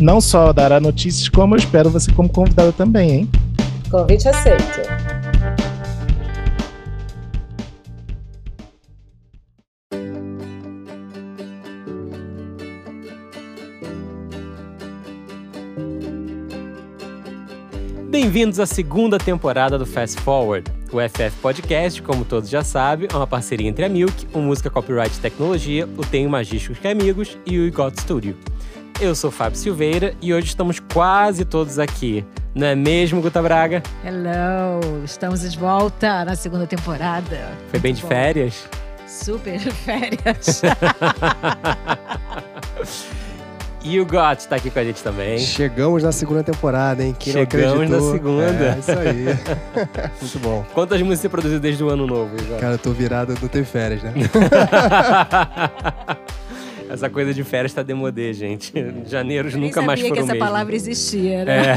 Não só dará notícias, como eu espero você como convidada também, hein? Convite aceito. Bem-vindos à segunda temporada do Fast Forward. O FF Podcast, como todos já sabem, é uma parceria entre a Milk, o Música Copyright Tecnologia, o Tenho Magísticos que Amigos e o Got Studio. Eu sou Fábio Silveira e hoje estamos quase todos aqui. Não é mesmo, Guta Braga? Hello! Estamos de volta na segunda temporada. Foi bem de bom. férias? Super de férias. E o Got está aqui com a gente também. Chegamos na segunda temporada, hein? Quem Chegamos não na segunda. É, isso aí. Muito bom. Quantas músicas você produziu desde o ano novo, Got? Cara, eu tô virado, não teve férias, né? Essa coisa de férias tá demodê, gente. Janeiros Nem nunca mais sabia foram que essa mesmo. palavra existia, né? É.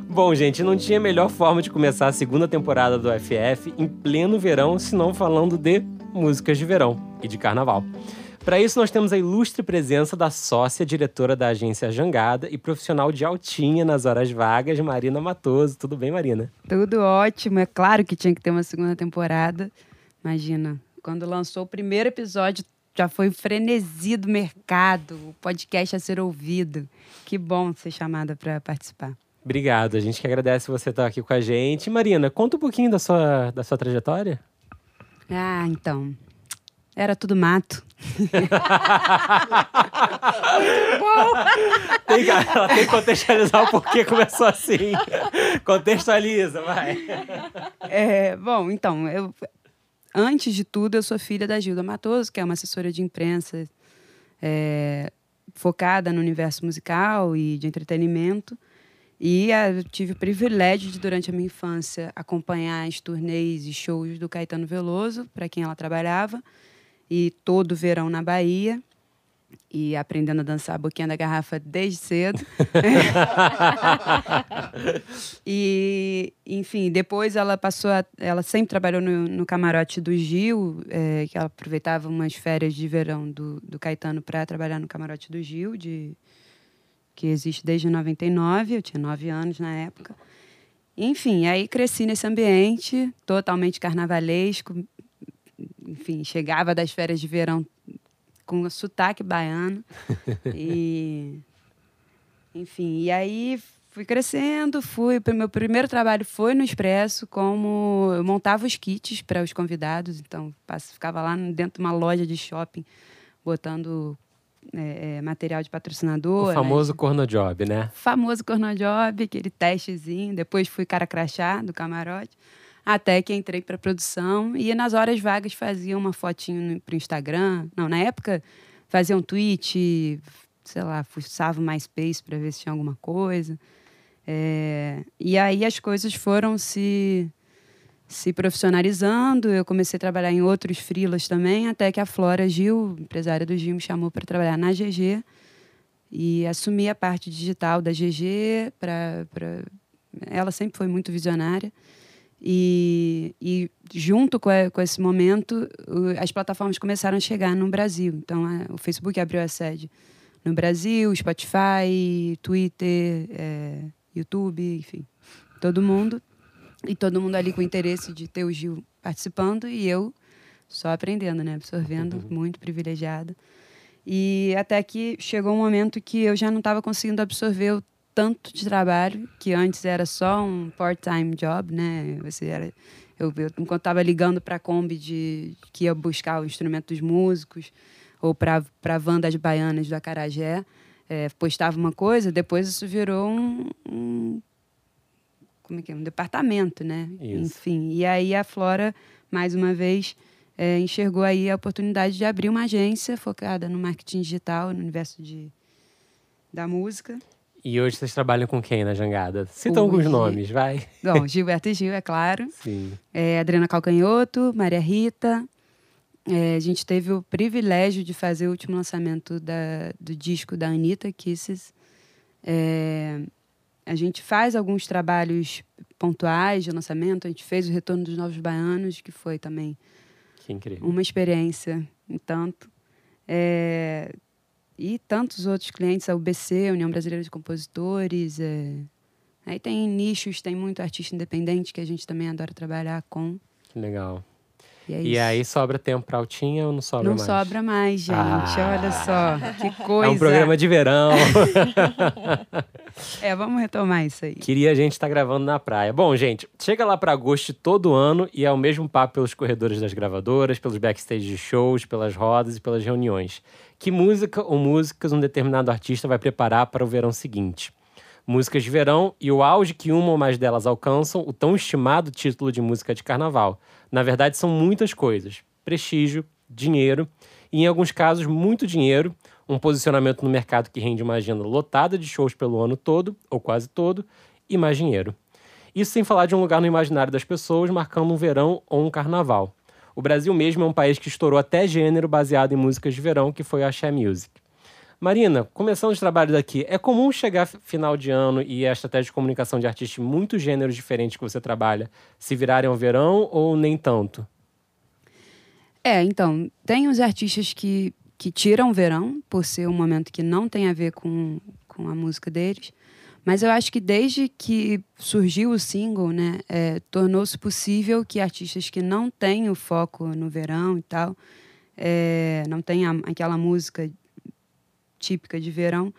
Bom, gente, não tinha melhor forma de começar a segunda temporada do FF em pleno verão, senão falando de músicas de verão e de carnaval. Para isso, nós temos a ilustre presença da sócia diretora da agência Jangada e profissional de altinha nas horas vagas, Marina Matoso. Tudo bem, Marina? Tudo ótimo. É claro que tinha que ter uma segunda temporada. Imagina, quando lançou o primeiro episódio, já foi o frenesi do mercado, o podcast a ser ouvido. Que bom ser chamada para participar. Obrigado, a gente que agradece você estar aqui com a gente. Marina, conta um pouquinho da sua, da sua trajetória. Ah, então. Era tudo mato. Tem que- ela tem que contextualizar o porquê começou assim. Contextualiza, vai. É, bom, então, eu, antes de tudo, eu sou filha da Gilda Matoso, que é uma assessora de imprensa é, focada no universo musical e de entretenimento. E eu tive o privilégio de, durante a minha infância, acompanhar as turnês e shows do Caetano Veloso, para quem ela trabalhava, e todo verão na Bahia. E aprendendo a dançar a boquinha da garrafa desde cedo. E, enfim, depois ela passou a, Ela sempre trabalhou no, no camarote do Gil, é, que ela aproveitava umas férias de verão do, do Caetano para trabalhar no camarote do Gil, de, que existe desde 99. Eu tinha nove anos na época. Enfim, aí cresci nesse ambiente totalmente carnavalesco. Enfim, chegava das férias de verão com sotaque baiano. e enfim, e aí fui crescendo, fui. o Meu primeiro trabalho foi no Expresso, como eu montava os kits para os convidados, então ficava lá dentro de uma loja de shopping, botando é, é, material de patrocinador. O né? famoso corno job, né? famoso cornojob, aquele testezinho. Depois fui cara crachá do camarote. Até que entrei para produção e nas horas vagas fazia uma fotinho para o Instagram. Não, na época fazia um tweet, sei lá, fuçava o MySpace para ver se tinha alguma coisa. É, e aí as coisas foram se, se profissionalizando. Eu comecei a trabalhar em outros freelas também, até que a Flora Gil, empresária do Gil, me chamou para trabalhar na GG e assumi a parte digital da GG para ela sempre foi muito visionária e, e junto com, a- com esse momento as plataformas começaram a chegar no Brasil. Então a- o Facebook abriu a sede no Brasil Spotify Twitter é, YouTube enfim todo mundo. E todo mundo ali com interesse de ter o Gil participando e eu só aprendendo né? Absorvendo muito privilegiada. E até que chegou um momento que eu já não estava conseguindo absorver o tanto de trabalho, que antes era só um part-time job, né? Você era, eu, eu enquanto estava ligando para a Kombi de, que ia buscar o instrumento dos músicos, ou para a van das baianas do Acarajé, é, postava uma coisa, depois isso virou um, um como é que é? um departamento, né? Isso. Enfim, e aí a Flora, mais uma vez, é, enxergou aí a oportunidade de abrir uma agência focada no marketing digital, no universo de, da música. E hoje vocês trabalham com quem na jangada? Cita alguns Hoje- nomes, vai. Bom, Gilberto e Gil, é claro. Sim. É, Adriana Calcanhoto, Maria Rita. É, a gente teve o privilégio de fazer o último lançamento da- do disco da Anitta, Kisses. É, a gente faz alguns trabalhos pontuais de lançamento. A gente fez o Retorno dos Novos Baianos, que foi também Que incrível. uma experiência em tanto. É, e tantos outros clientes, a UBC, a União Brasileira de Compositores. é. Aí tem nichos, tem muito artista independente que a gente também adora trabalhar com. Que legal. E, é E aí sobra tempo pra altinha ou não sobra Não mais? sobra mais, gente. Ah. Olha só, que coisa. É um programa de verão. É, vamos retomar isso aí. Queria a gente estar gravando na praia. Bom, gente, chega lá para agosto todo ano e é o mesmo papo pelos corredores das gravadoras, pelos backstage de shows, pelas rodas e pelas reuniões. Que música ou músicas um determinado artista vai preparar para o verão seguinte? Músicas de verão e o auge que uma ou mais delas alcançam o tão estimado título de música de carnaval. Na verdade, são muitas coisas: prestígio, dinheiro e, em alguns casos, muito dinheiro, um posicionamento no mercado que rende uma agenda lotada de shows pelo ano todo, ou quase todo, e mais dinheiro. Isso sem falar de um lugar no imaginário das pessoas, marcando um verão ou um carnaval. O Brasil mesmo é um país que estourou até gênero baseado em músicas de verão, que foi a Axé Music. Marina, começando os trabalhos daqui, é comum chegar final de ano e a estratégia de comunicação de artistas muitos gêneros diferentes que você trabalha se virarem ao verão ou nem tanto? É, então, tem os artistas que, que tiram o verão, por ser um momento que não tem a ver com, com a música deles. Mas eu acho que desde que surgiu o single, né, é, tornou-se possível que artistas que não têm o foco no verão e tal, é, não tem a- aquela música típica de verão,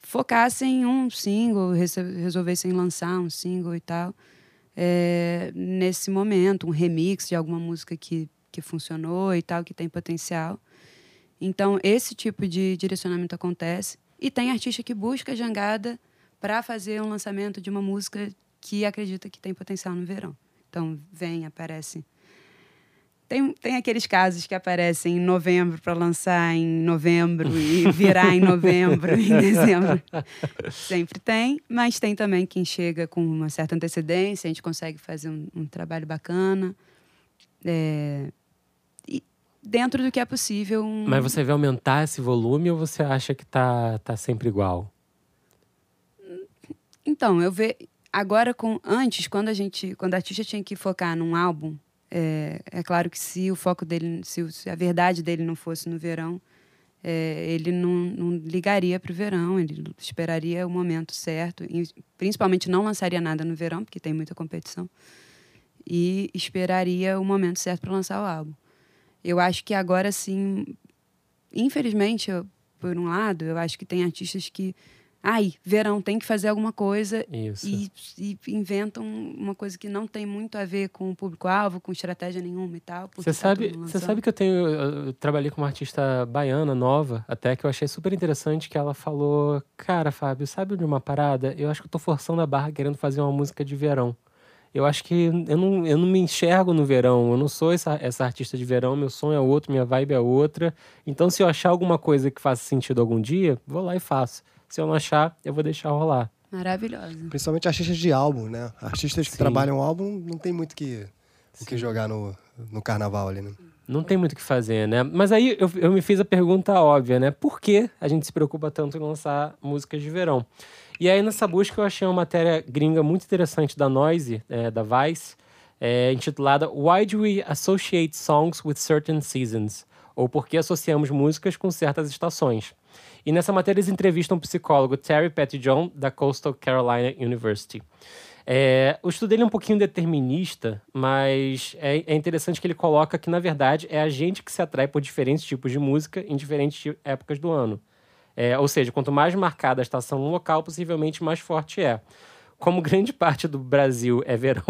focassem em um single, resolvessem lançar um single e tal, é, nesse momento, um remix de alguma música que, que funcionou e tal, que tem potencial. Então, esse tipo de direcionamento acontece. E tem artista que busca a jangada para fazer um lançamento de uma música que acredita que tem potencial no verão. Então, vem, aparece. Tem, tem aqueles casos que aparecem em novembro para lançar em novembro e virar em novembro, em dezembro. Sempre tem, mas tem também quem chega com uma certa antecedência, a gente consegue fazer um, um trabalho bacana. É, dentro do que é possível. Um, Mas você vê aumentar esse volume ou você acha que tá, tá sempre igual? Então, eu vejo. Agora, com antes, quando a gente. Quando o artista tinha que focar num álbum, é, é claro que se o foco dele, se, o- se a verdade dele não fosse no verão, é, ele não, não ligaria para o verão, ele esperaria o momento certo, e principalmente não lançaria nada no verão, porque tem muita competição, e esperaria o momento certo para lançar o álbum. Eu acho que agora sim, infelizmente, eu- por um lado, eu acho que tem artistas que, ai, verão tem que fazer alguma coisa Isso. e, e inventam uma coisa que não tem muito a ver com o público-alvo, com estratégia nenhuma e tal. Você tá sabe, você sabe que eu tenho. Eu trabalhei com uma artista baiana nova, até que eu achei super interessante que ela falou: Cara, Fábio, sabe de uma parada? Eu acho que eu tô forçando a barra querendo fazer uma música de verão. Eu acho que eu não, eu não me enxergo no verão, eu não sou essa, essa artista de verão, meu som é outro, minha vibe é outra. Então, se eu achar alguma coisa que faça sentido algum dia, vou lá e faço. Se eu não achar, eu vou deixar rolar. Maravilhosa. Principalmente artistas de álbum, né? Artistas que Sim. trabalham álbum não tem muito que, o que jogar no, no carnaval ali, né? Não tem muito o que fazer, né? Mas aí eu, eu me fiz a pergunta óbvia, né? Por que a gente se preocupa tanto em lançar músicas de verão? E aí nessa busca eu achei uma matéria gringa muito interessante da Noise, é, da Vice, é, intitulada Why Do We Associate Songs with Certain Seasons? Ou Por que associamos músicas com certas estações? E nessa matéria eles entrevistam o psicólogo Terry Pettyjohn, da Coastal Carolina University. É, o estudo dele é um pouquinho determinista, mas é, é interessante que ele coloca que, na verdade, é a gente que se atrai por diferentes tipos de música em diferentes épocas do ano. É, ou seja, quanto mais marcada a estação no local, possivelmente mais forte é. Como grande parte do Brasil é verão,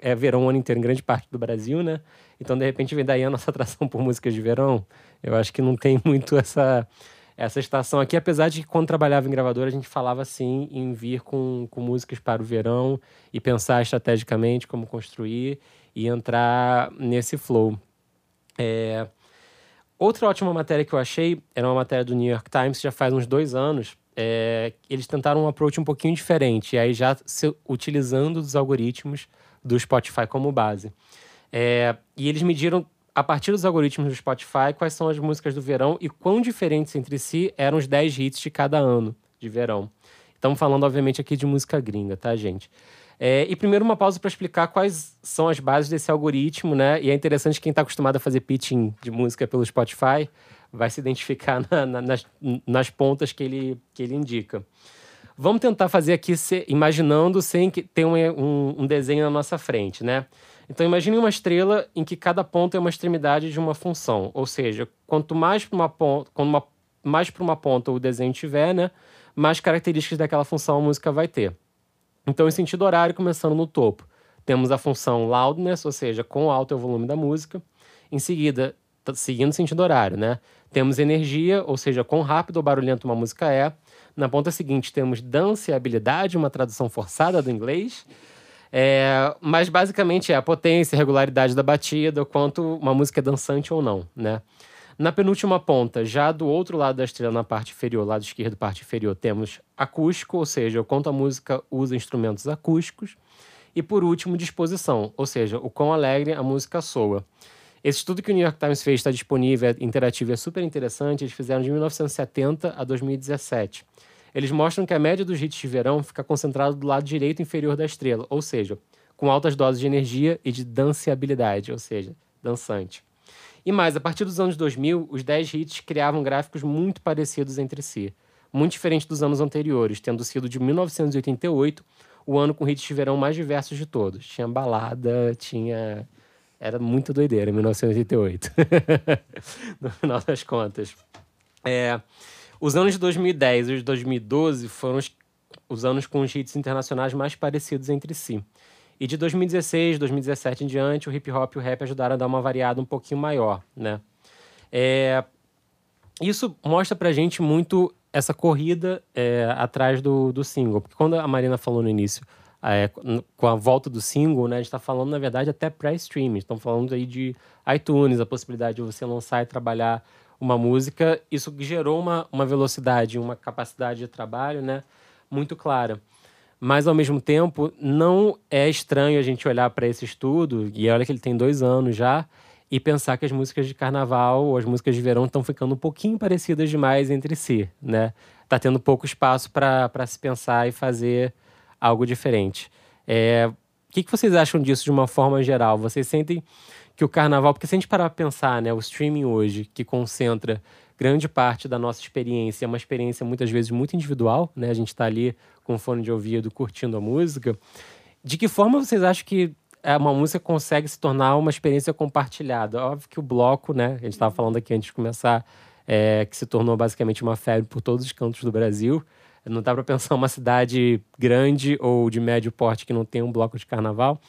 é verão o ano inteiro em grande parte do Brasil, né? Então, de repente, vem daí a nossa atração por músicas de verão. Eu acho que não tem muito essa, essa estação aqui, apesar de que quando trabalhava em gravadora, a gente falava assim em vir com, com músicas para o verão e pensar estrategicamente como construir e entrar nesse flow. É, Outra ótima matéria que eu achei era uma matéria do New York Times, já faz uns dois anos. É, eles tentaram um approach um pouquinho diferente, e aí já se, utilizando os algoritmos do Spotify como base. É, e eles mediram, a partir dos algoritmos do Spotify, quais são as músicas do verão e quão diferentes entre si eram os 10 hits de cada ano de verão. Estamos falando, obviamente, aqui de música gringa, tá, gente? É, e primeiro uma pausa para explicar quais são as bases desse algoritmo, né? E é interessante quem está acostumado a fazer pitching de música pelo Spotify vai se identificar na, na, nas, nas pontas que ele, que ele indica. Vamos tentar fazer aqui se, imaginando sem que tenha um, um, um, desenho na nossa frente, né? Então imagine uma estrela em que cada ponto é uma extremidade de uma função, ou seja, quanto mais para uma ponta, quanto uma, mais para uma ponta o desenho tiver, né, mais características daquela função a música vai ter. Então, em sentido horário, começando no topo, temos a função loudness, ou seja, quão alto é o volume da música. Em seguida, seguindo sentido horário, né? Temos energia, ou seja, quão rápido ou barulhento uma música é. Na ponta seguinte, temos dança e habilidade, uma tradução forçada do inglês. É, mas basicamente é a potência, a regularidade da batida, o quanto uma música é dançante ou não, né? Na penúltima ponta, já do outro lado da estrela, na parte inferior, lado esquerdo, parte inferior, temos acústico, ou seja, o quanto a música usa instrumentos acústicos. E por último, disposição, ou seja, o quão alegre a música soa. Esse estudo que o New York Times fez está disponível, é interativo, é super interessante. Eles fizeram de 1970 a 2017. Eles mostram que a média dos hits de verão fica concentrada do lado direito inferior da estrela, ou seja, com altas doses de energia e de danceabilidade, ou seja, dançante. E mais, a partir dos anos 2000, os 10 hits criavam gráficos muito parecidos entre si, muito diferente dos anos anteriores, tendo sido de 1988 o ano com hits de verão mais diversos de todos. Tinha balada, tinha. Era muito doideira, 1988. no final das contas. É, os anos de 2010 e os de 2012 foram os, os anos com os hits internacionais mais parecidos entre si. E de 2016, 2017 em diante, o hip hop e o rap ajudaram a dar uma variada um pouquinho maior, né? É... Isso mostra pra gente muito essa corrida é, atrás do, do single. Porque quando a Marina falou no início, é, com a volta do single, né, a gente está falando, na verdade, até pré-streaming. Estamos falando aí de iTunes, a possibilidade de você lançar e trabalhar uma música. Isso gerou uma, uma velocidade, uma capacidade de trabalho né, muito clara. Mas, ao mesmo tempo, não é estranho a gente olhar para esse estudo, e olha que ele tem dois anos já, e pensar que as músicas de carnaval ou as músicas de verão estão ficando um pouquinho parecidas demais entre si, né? Tá tendo pouco espaço para se pensar e fazer algo diferente. É, o que, que vocês acham disso de uma forma geral? Vocês sentem que o carnaval, porque se a gente parar para pensar, né, o streaming hoje, que concentra grande parte da nossa experiência, é uma experiência muitas vezes muito individual, né? A gente está ali com fone de ouvido, curtindo a música. De que forma vocês acham que uma música consegue se tornar uma experiência compartilhada? Óbvio que o bloco, né? A gente estava falando aqui antes de começar, é, que se tornou basicamente uma febre por todos os cantos do Brasil. Não dá para pensar uma cidade grande ou de médio porte que não tem um bloco de carnaval.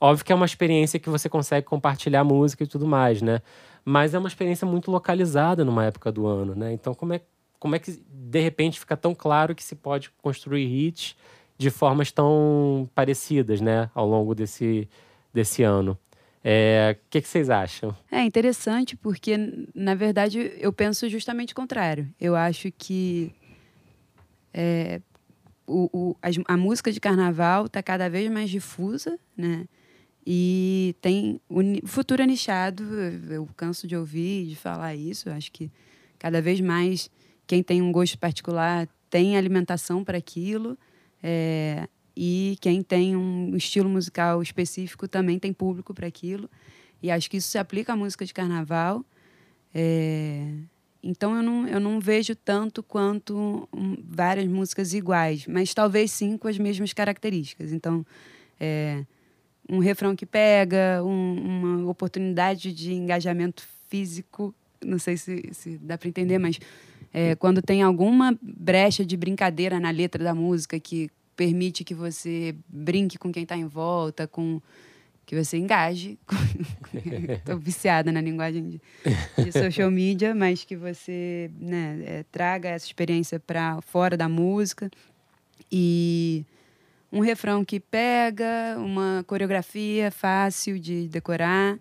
Óbvio que é uma experiência que você consegue compartilhar música e tudo mais, né? Mas é uma experiência muito localizada numa época do ano, né? Então, como é, como é que de repente fica tão claro que se pode construir hits de formas tão parecidas, né, ao longo desse, desse ano? O é, que, que, vocês acham? É interessante porque, na verdade, eu penso justamente o contrário. Eu acho que é, o, o, a, a, música de carnaval está cada vez mais difusa, né? E tem o futuro nichado, eu canso de ouvir, de falar isso. Acho que cada vez mais quem tem um gosto particular tem alimentação para aquilo. É, e quem tem um estilo musical específico também tem público para aquilo. E acho que isso se aplica à música de carnaval. É, então eu não, eu não vejo tanto quanto um, várias músicas iguais, mas talvez sim com as mesmas características. Então, é, um refrão que pega, um, uma oportunidade de engajamento físico. Não sei se, se dá para entender, mas é, quando tem alguma brecha de brincadeira na letra da música que permite que você brinque com quem está em volta, com que você engaje. Estou viciada na linguagem de, de, social media, mas que você né, é, traga essa experiência para fora da música e um refrão que pega, uma coreografia fácil de decorar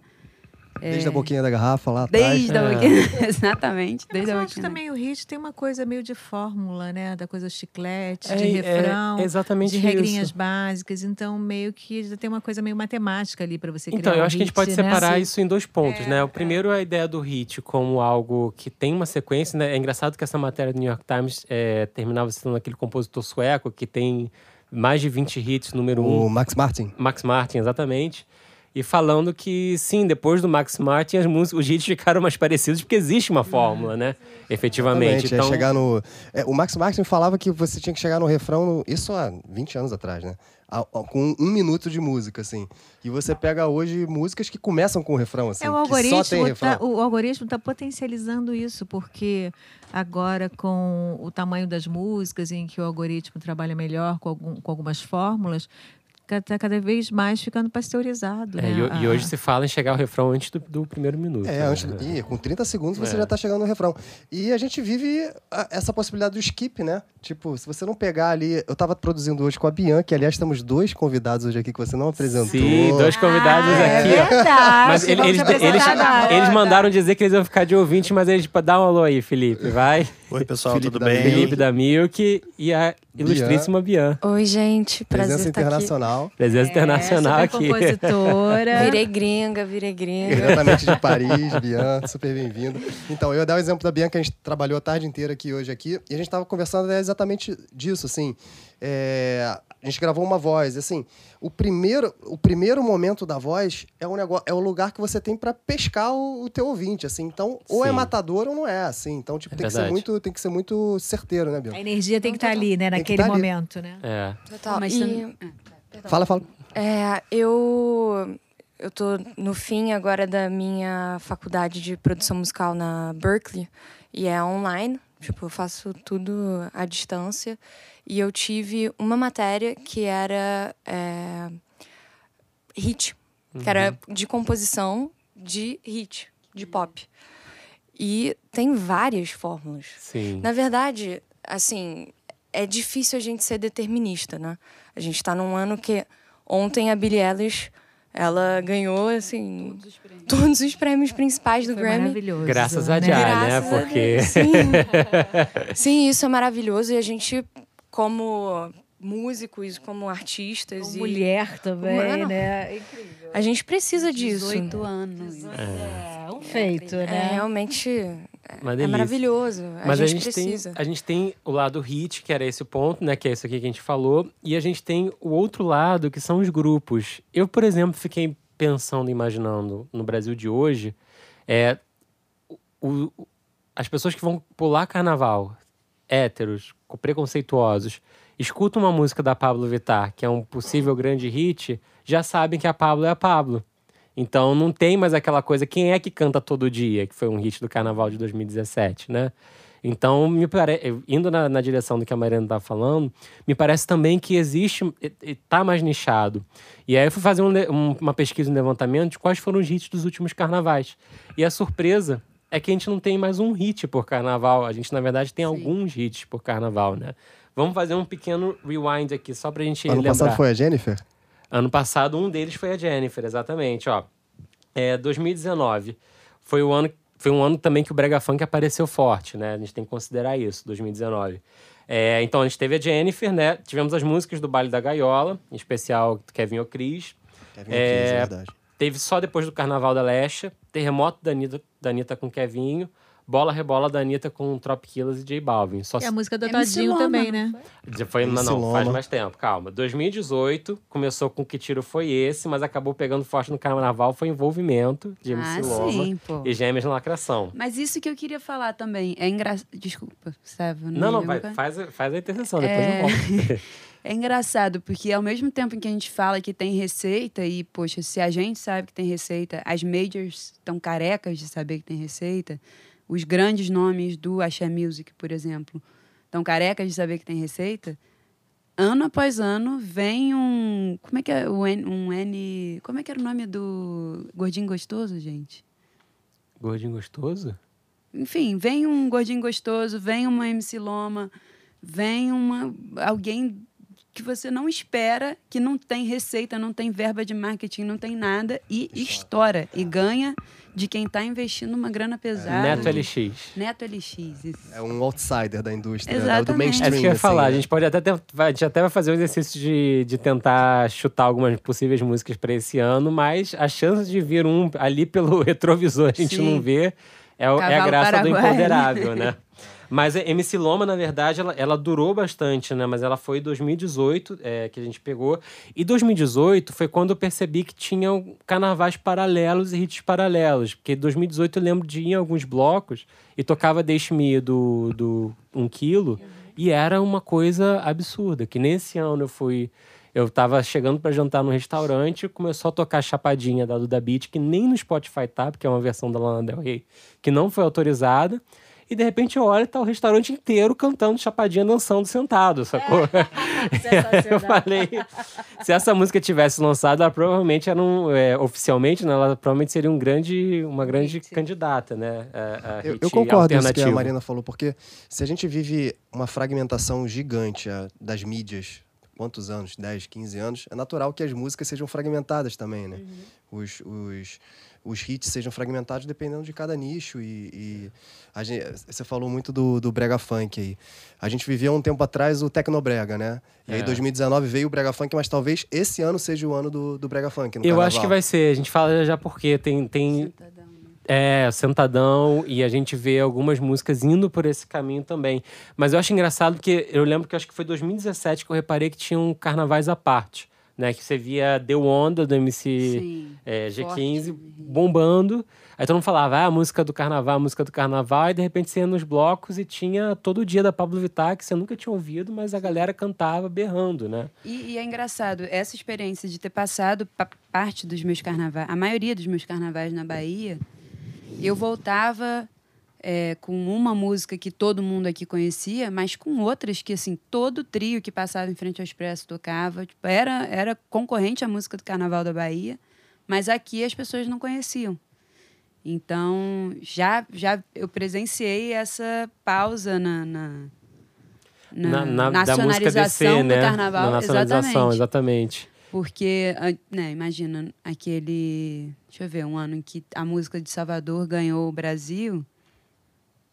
Desde a boquinha da garrafa lá atrás. Desde a É. boquinha. Exatamente, Mas desde eu a acho que também o hit tem uma coisa meio de fórmula, né? Da coisa chiclete, É, de é, refrão, exatamente de regrinhas isso. básicas. Então, meio que já tem uma coisa meio matemática ali para você criar Então, eu um acho que a gente hit, pode né? separar Sim. isso em dois pontos, né? O primeiro é a ideia do hit como algo que tem uma sequência, né? É engraçado que essa matéria do New York Times é, terminava citando aquele compositor sueco que tem mais de 20 hits, número um. O Max Martin. Max Martin, exatamente. E falando que, sim, depois do Max Martin, as músicas, os hits ficaram mais parecidos porque existe uma fórmula, né? Efetivamente. Exatamente, é Então, chegar no... é, o Max Martin falava que você tinha que chegar no refrão, no- isso há 20 anos atrás, né? A- a- com um minuto de música, assim. E você pega hoje músicas que começam com o refrão, assim. É, o que algoritmo só tem refrão. tá, o algoritmo está potencializando isso, porque agora com o tamanho das músicas, em que o algoritmo trabalha melhor com, algum- com algumas fórmulas, está cada vez mais ficando pasteurizado. é, né? e, e A- hoje se fala em chegar ao refrão antes do, do primeiro minuto. É, né? antes, ih, com 30 segundos você É. já tá chegando no refrão. E a gente vive a- essa possibilidade do skip, né? Tipo, se você não pegar ali. Eu tava produzindo hoje com a Bianca, que aliás temos dois convidados hoje aqui que você não apresentou. Sim, dois convidados Ah, é aqui, ó. verdade. Mas eles, eles, agora. eles mandaram dizer que eles iam ficar de ouvinte, mas eles dá um alô aí, Felipe, vai. Oi, pessoal, Felipe tudo da bem? Felipe da Milk e a ilustríssima Bian. Oi, gente. Prazer Presença estar aqui. internacional, Presença internacional é, aqui. super compositora. Virei gringa, virei gringa. diretamente de Paris, Bian, super bem-vindo. Então, eu ia dar o exemplo da Bian, que a gente trabalhou a tarde inteira aqui hoje aqui, e a gente tava conversando é, exatamente disso, assim. É, a gente gravou uma voz, assim, o primeiro, o primeiro momento da voz é um negócio, é o lugar que você tem para pescar o, o teu ouvinte, assim. Então, ou é Sim. matador ou não é, assim. Então, tipo, É tem, que ser muito, tem que ser muito certeiro, né, Bian? A energia tem que estar ali, né? Naquele tá ali. momento, né? É. Total. Mas E, também- Fala, fala. é, eu, eu tô no fim agora da minha faculdade de produção musical na Berkeley. E é online. Tipo, eu faço tudo à distância. E eu tive uma matéria que era é, hit. Que era de composição de hit, de pop. E tem várias fórmulas. Sim. Na verdade, assim, é difícil a gente ser determinista, né? A gente tá num ano que ontem a Billie Eilish, ela ganhou, assim, todos os prêmios principais do Foi Grammy. maravilhoso. Graças a né? Jah, né? A Porque- Sim. Sim, isso é maravilhoso. E a gente, como músicos, como artistas... Com e mulher também, Mano. né? Incrível. A gente precisa disso. 18 anos. É um feito, É né? realmente... É delícia. maravilhoso. A Mas a gente, gente, tem, precisa. a gente tem o lado hit, que era esse ponto, né? Que é isso aqui que a gente falou. E a gente tem o outro lado, que são os grupos. Eu, por exemplo, fiquei pensando, imaginando, no Brasil de hoje, é o- as pessoas que vão pular carnaval, héteros, co- preconceituosos, escutam uma música da Pablo Vittar, que é um possível grande hit, já sabem que a Pablo é a Pablo. Então não tem mais aquela coisa, quem é que canta todo dia, que foi um hit do carnaval de 2017, né? Então, me pare... indo na, na direção do que a Mariana estava falando, me parece também que existe, está mais nichado. E aí eu fui fazer um um- uma pesquisa, um levantamento de quais foram os hits dos últimos carnavais. E a surpresa é que a gente não tem mais um hit por carnaval. A gente, na verdade, tem alguns hits por carnaval, né? Vamos fazer um pequeno rewind aqui, só pra gente Ano lembrar. passado foi a Jennifer? Ano passado, um deles foi a Jennifer, exatamente, ó. É, 2019 foi o ano, foi um ano também que o brega funk apareceu forte, né? A gente tem que considerar isso, 2019. É, então a gente teve a Jennifer, né? Tivemos as músicas do Baile da Gaiola, em especial do Kevin O'Cris. Kevin É, é verdade. Teve só depois do Carnaval da Lesha, Terremoto da Anitta, da Anitta com Kevinho, Bola Rebola da Anitta com Trop Killers e J Balvin. Só E a música do Todinho Loma, também, não né? foi, não, não, faz mais tempo, calma. 2018 começou com Que Tiro Foi Esse, mas acabou pegando forte no carnaval, foi envolvimento de MC Ah, Loma sim, pô. e Gêmeas na Lacração. Mas isso que eu queria falar também. É engraçado. Desculpa, Sérgio. Não, não, ia vai, faz, a- faz a interseção, depois É. eu volto. É engraçado, porque ao mesmo tempo em que a gente fala que tem receita, e, poxa, se a gente sabe que tem receita, as majors estão carecas de saber que tem receita, os grandes nomes do Axé Music, por exemplo, estão carecas de saber que tem receita, ano após ano vem um. Como é que é? o N- Um N. Como é que era o nome do Gordinho Gostoso, gente? Gordinho gostoso? Enfim, vem um gordinho gostoso, vem uma MC Loma, vem uma alguém que você não espera, que não tem receita, não tem verba de marketing, não tem nada, e estoura. E ganha de quem está investindo uma grana pesada. Neto LX. Neto LX, isso. É um outsider da indústria, né? do Exatamente. mainstream. É isso que eu ia assim, falar. A né? gente pode até, ter- vai- a gente até vai fazer o exercício de, de tentar chutar algumas possíveis músicas para esse ano, mas a chance de vir um ali pelo retrovisor a gente Sim. não vê é, o- é a graça do paraguaio. imponderável, né? Mas a MC Loma, na verdade, ela, ela durou bastante, né? Mas ela foi em 2018 é, que a gente pegou. E 2018 foi quando eu percebi que tinham carnavais paralelos e hits paralelos. Porque em 2018 eu lembro de ir em alguns blocos e tocava Deixe-me do, do 1 quilo. E era uma coisa absurda. Que nesse ano eu fui. Eu tava chegando para jantar no restaurante e começou a tocar Chapadinha da Duda Beat, que nem no Spotify tá, porque é uma versão da Lana Del Rey que não foi autorizada. E de repente eu olho e tá o restaurante inteiro cantando Chapadinha dançando sentado, sacou? eu falei, se essa música tivesse lançado, ela provavelmente era um, é, oficialmente, né, ela provavelmente seria um grande, uma grande Hit. candidata, né? a- a Eu, hit eu concordo com isso que a. Marina falou, porque se a gente vive uma fragmentação gigante ah, das mídias, quantos anos? 10, 15 anos, é natural que as músicas sejam fragmentadas também, né? Os, os, os hits sejam fragmentados dependendo de cada nicho e... e a gente, você falou muito do, do brega funk aí. A gente vivia um tempo atrás o tecnobrega, né? E aí É. 2019 veio o brega funk, mas talvez esse ano seja o ano do, do brega funk no Eu carnaval. acho que vai ser, a gente fala já porque tem, tem né? É, Sentadão, e a gente vê algumas músicas indo por esse caminho também. Mas eu acho engraçado porque eu lembro que acho que foi 2017 que eu reparei que tinham carnavais à parte, né? Que você via Deu Onda do MC é, G15 Forte. bombando. Aí todo mundo falava, ah, a música do carnaval, a música do carnaval. E de repente você ia nos blocos e tinha todo dia da Pablo Vittar, que você nunca tinha ouvido, mas a galera cantava berrando, né? E, e é engraçado, essa experiência de ter passado pa- parte dos meus carnavais, a maioria dos meus carnavais na Bahia, eu voltava é, com uma música que todo mundo aqui conhecia, mas com outras que, assim, todo trio que passava em frente ao Expresso tocava. Tipo, era, era concorrente à música do Carnaval da Bahia, mas aqui as pessoas não conheciam. Então, já, já eu presenciei essa pausa na, na, na, da música nacionalização do né? carnaval. Na nacionalização, exatamente. exatamente. Porque, ah, né, imagina, aquele. Deixa eu ver, um ano em que a música de Salvador ganhou o Brasil.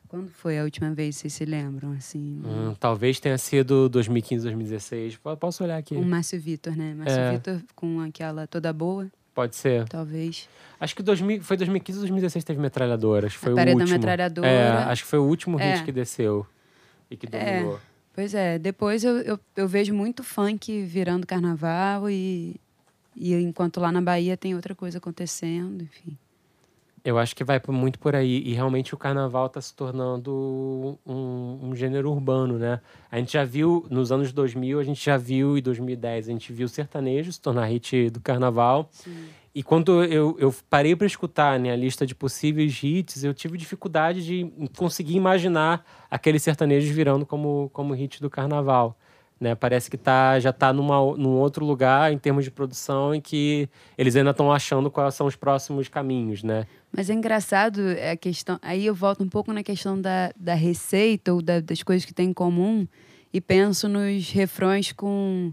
Quando foi a última vez, vocês se lembram? Assim, Hum, talvez tenha sido 2015, 2016. Po- Posso olhar aqui? o Márcio Vitor, né? Márcio É. Vitor com aquela toda boa, Pode ser. talvez. Acho que 2000, foi 2015 ou 2016 teve metralhadora. Acho que foi A o último. Metralhadora. É, acho que foi o último hit É. que desceu. E que É. dominou. Pois é, depois eu, eu, eu vejo muito funk virando carnaval e, e enquanto lá na Bahia tem outra coisa acontecendo, enfim. Eu acho que vai muito por aí. E realmente o carnaval está se tornando um, um gênero urbano, né? A gente já viu, nos anos 2000, a gente já viu, em 2010, a gente viu o sertanejo se tornar hit do carnaval. E quando eu, eu parei para escutar né, a lista de possíveis hits, eu tive dificuldade de conseguir imaginar aqueles sertanejos virando como, como hit do carnaval. Né? Parece que tá, já está num outro lugar em termos de produção em que eles ainda estão achando quais são os próximos caminhos, né? Mas é engraçado a questão. Aí eu volto um pouco na questão da, da receita ou da- das coisas que tem em comum e penso nos refrões com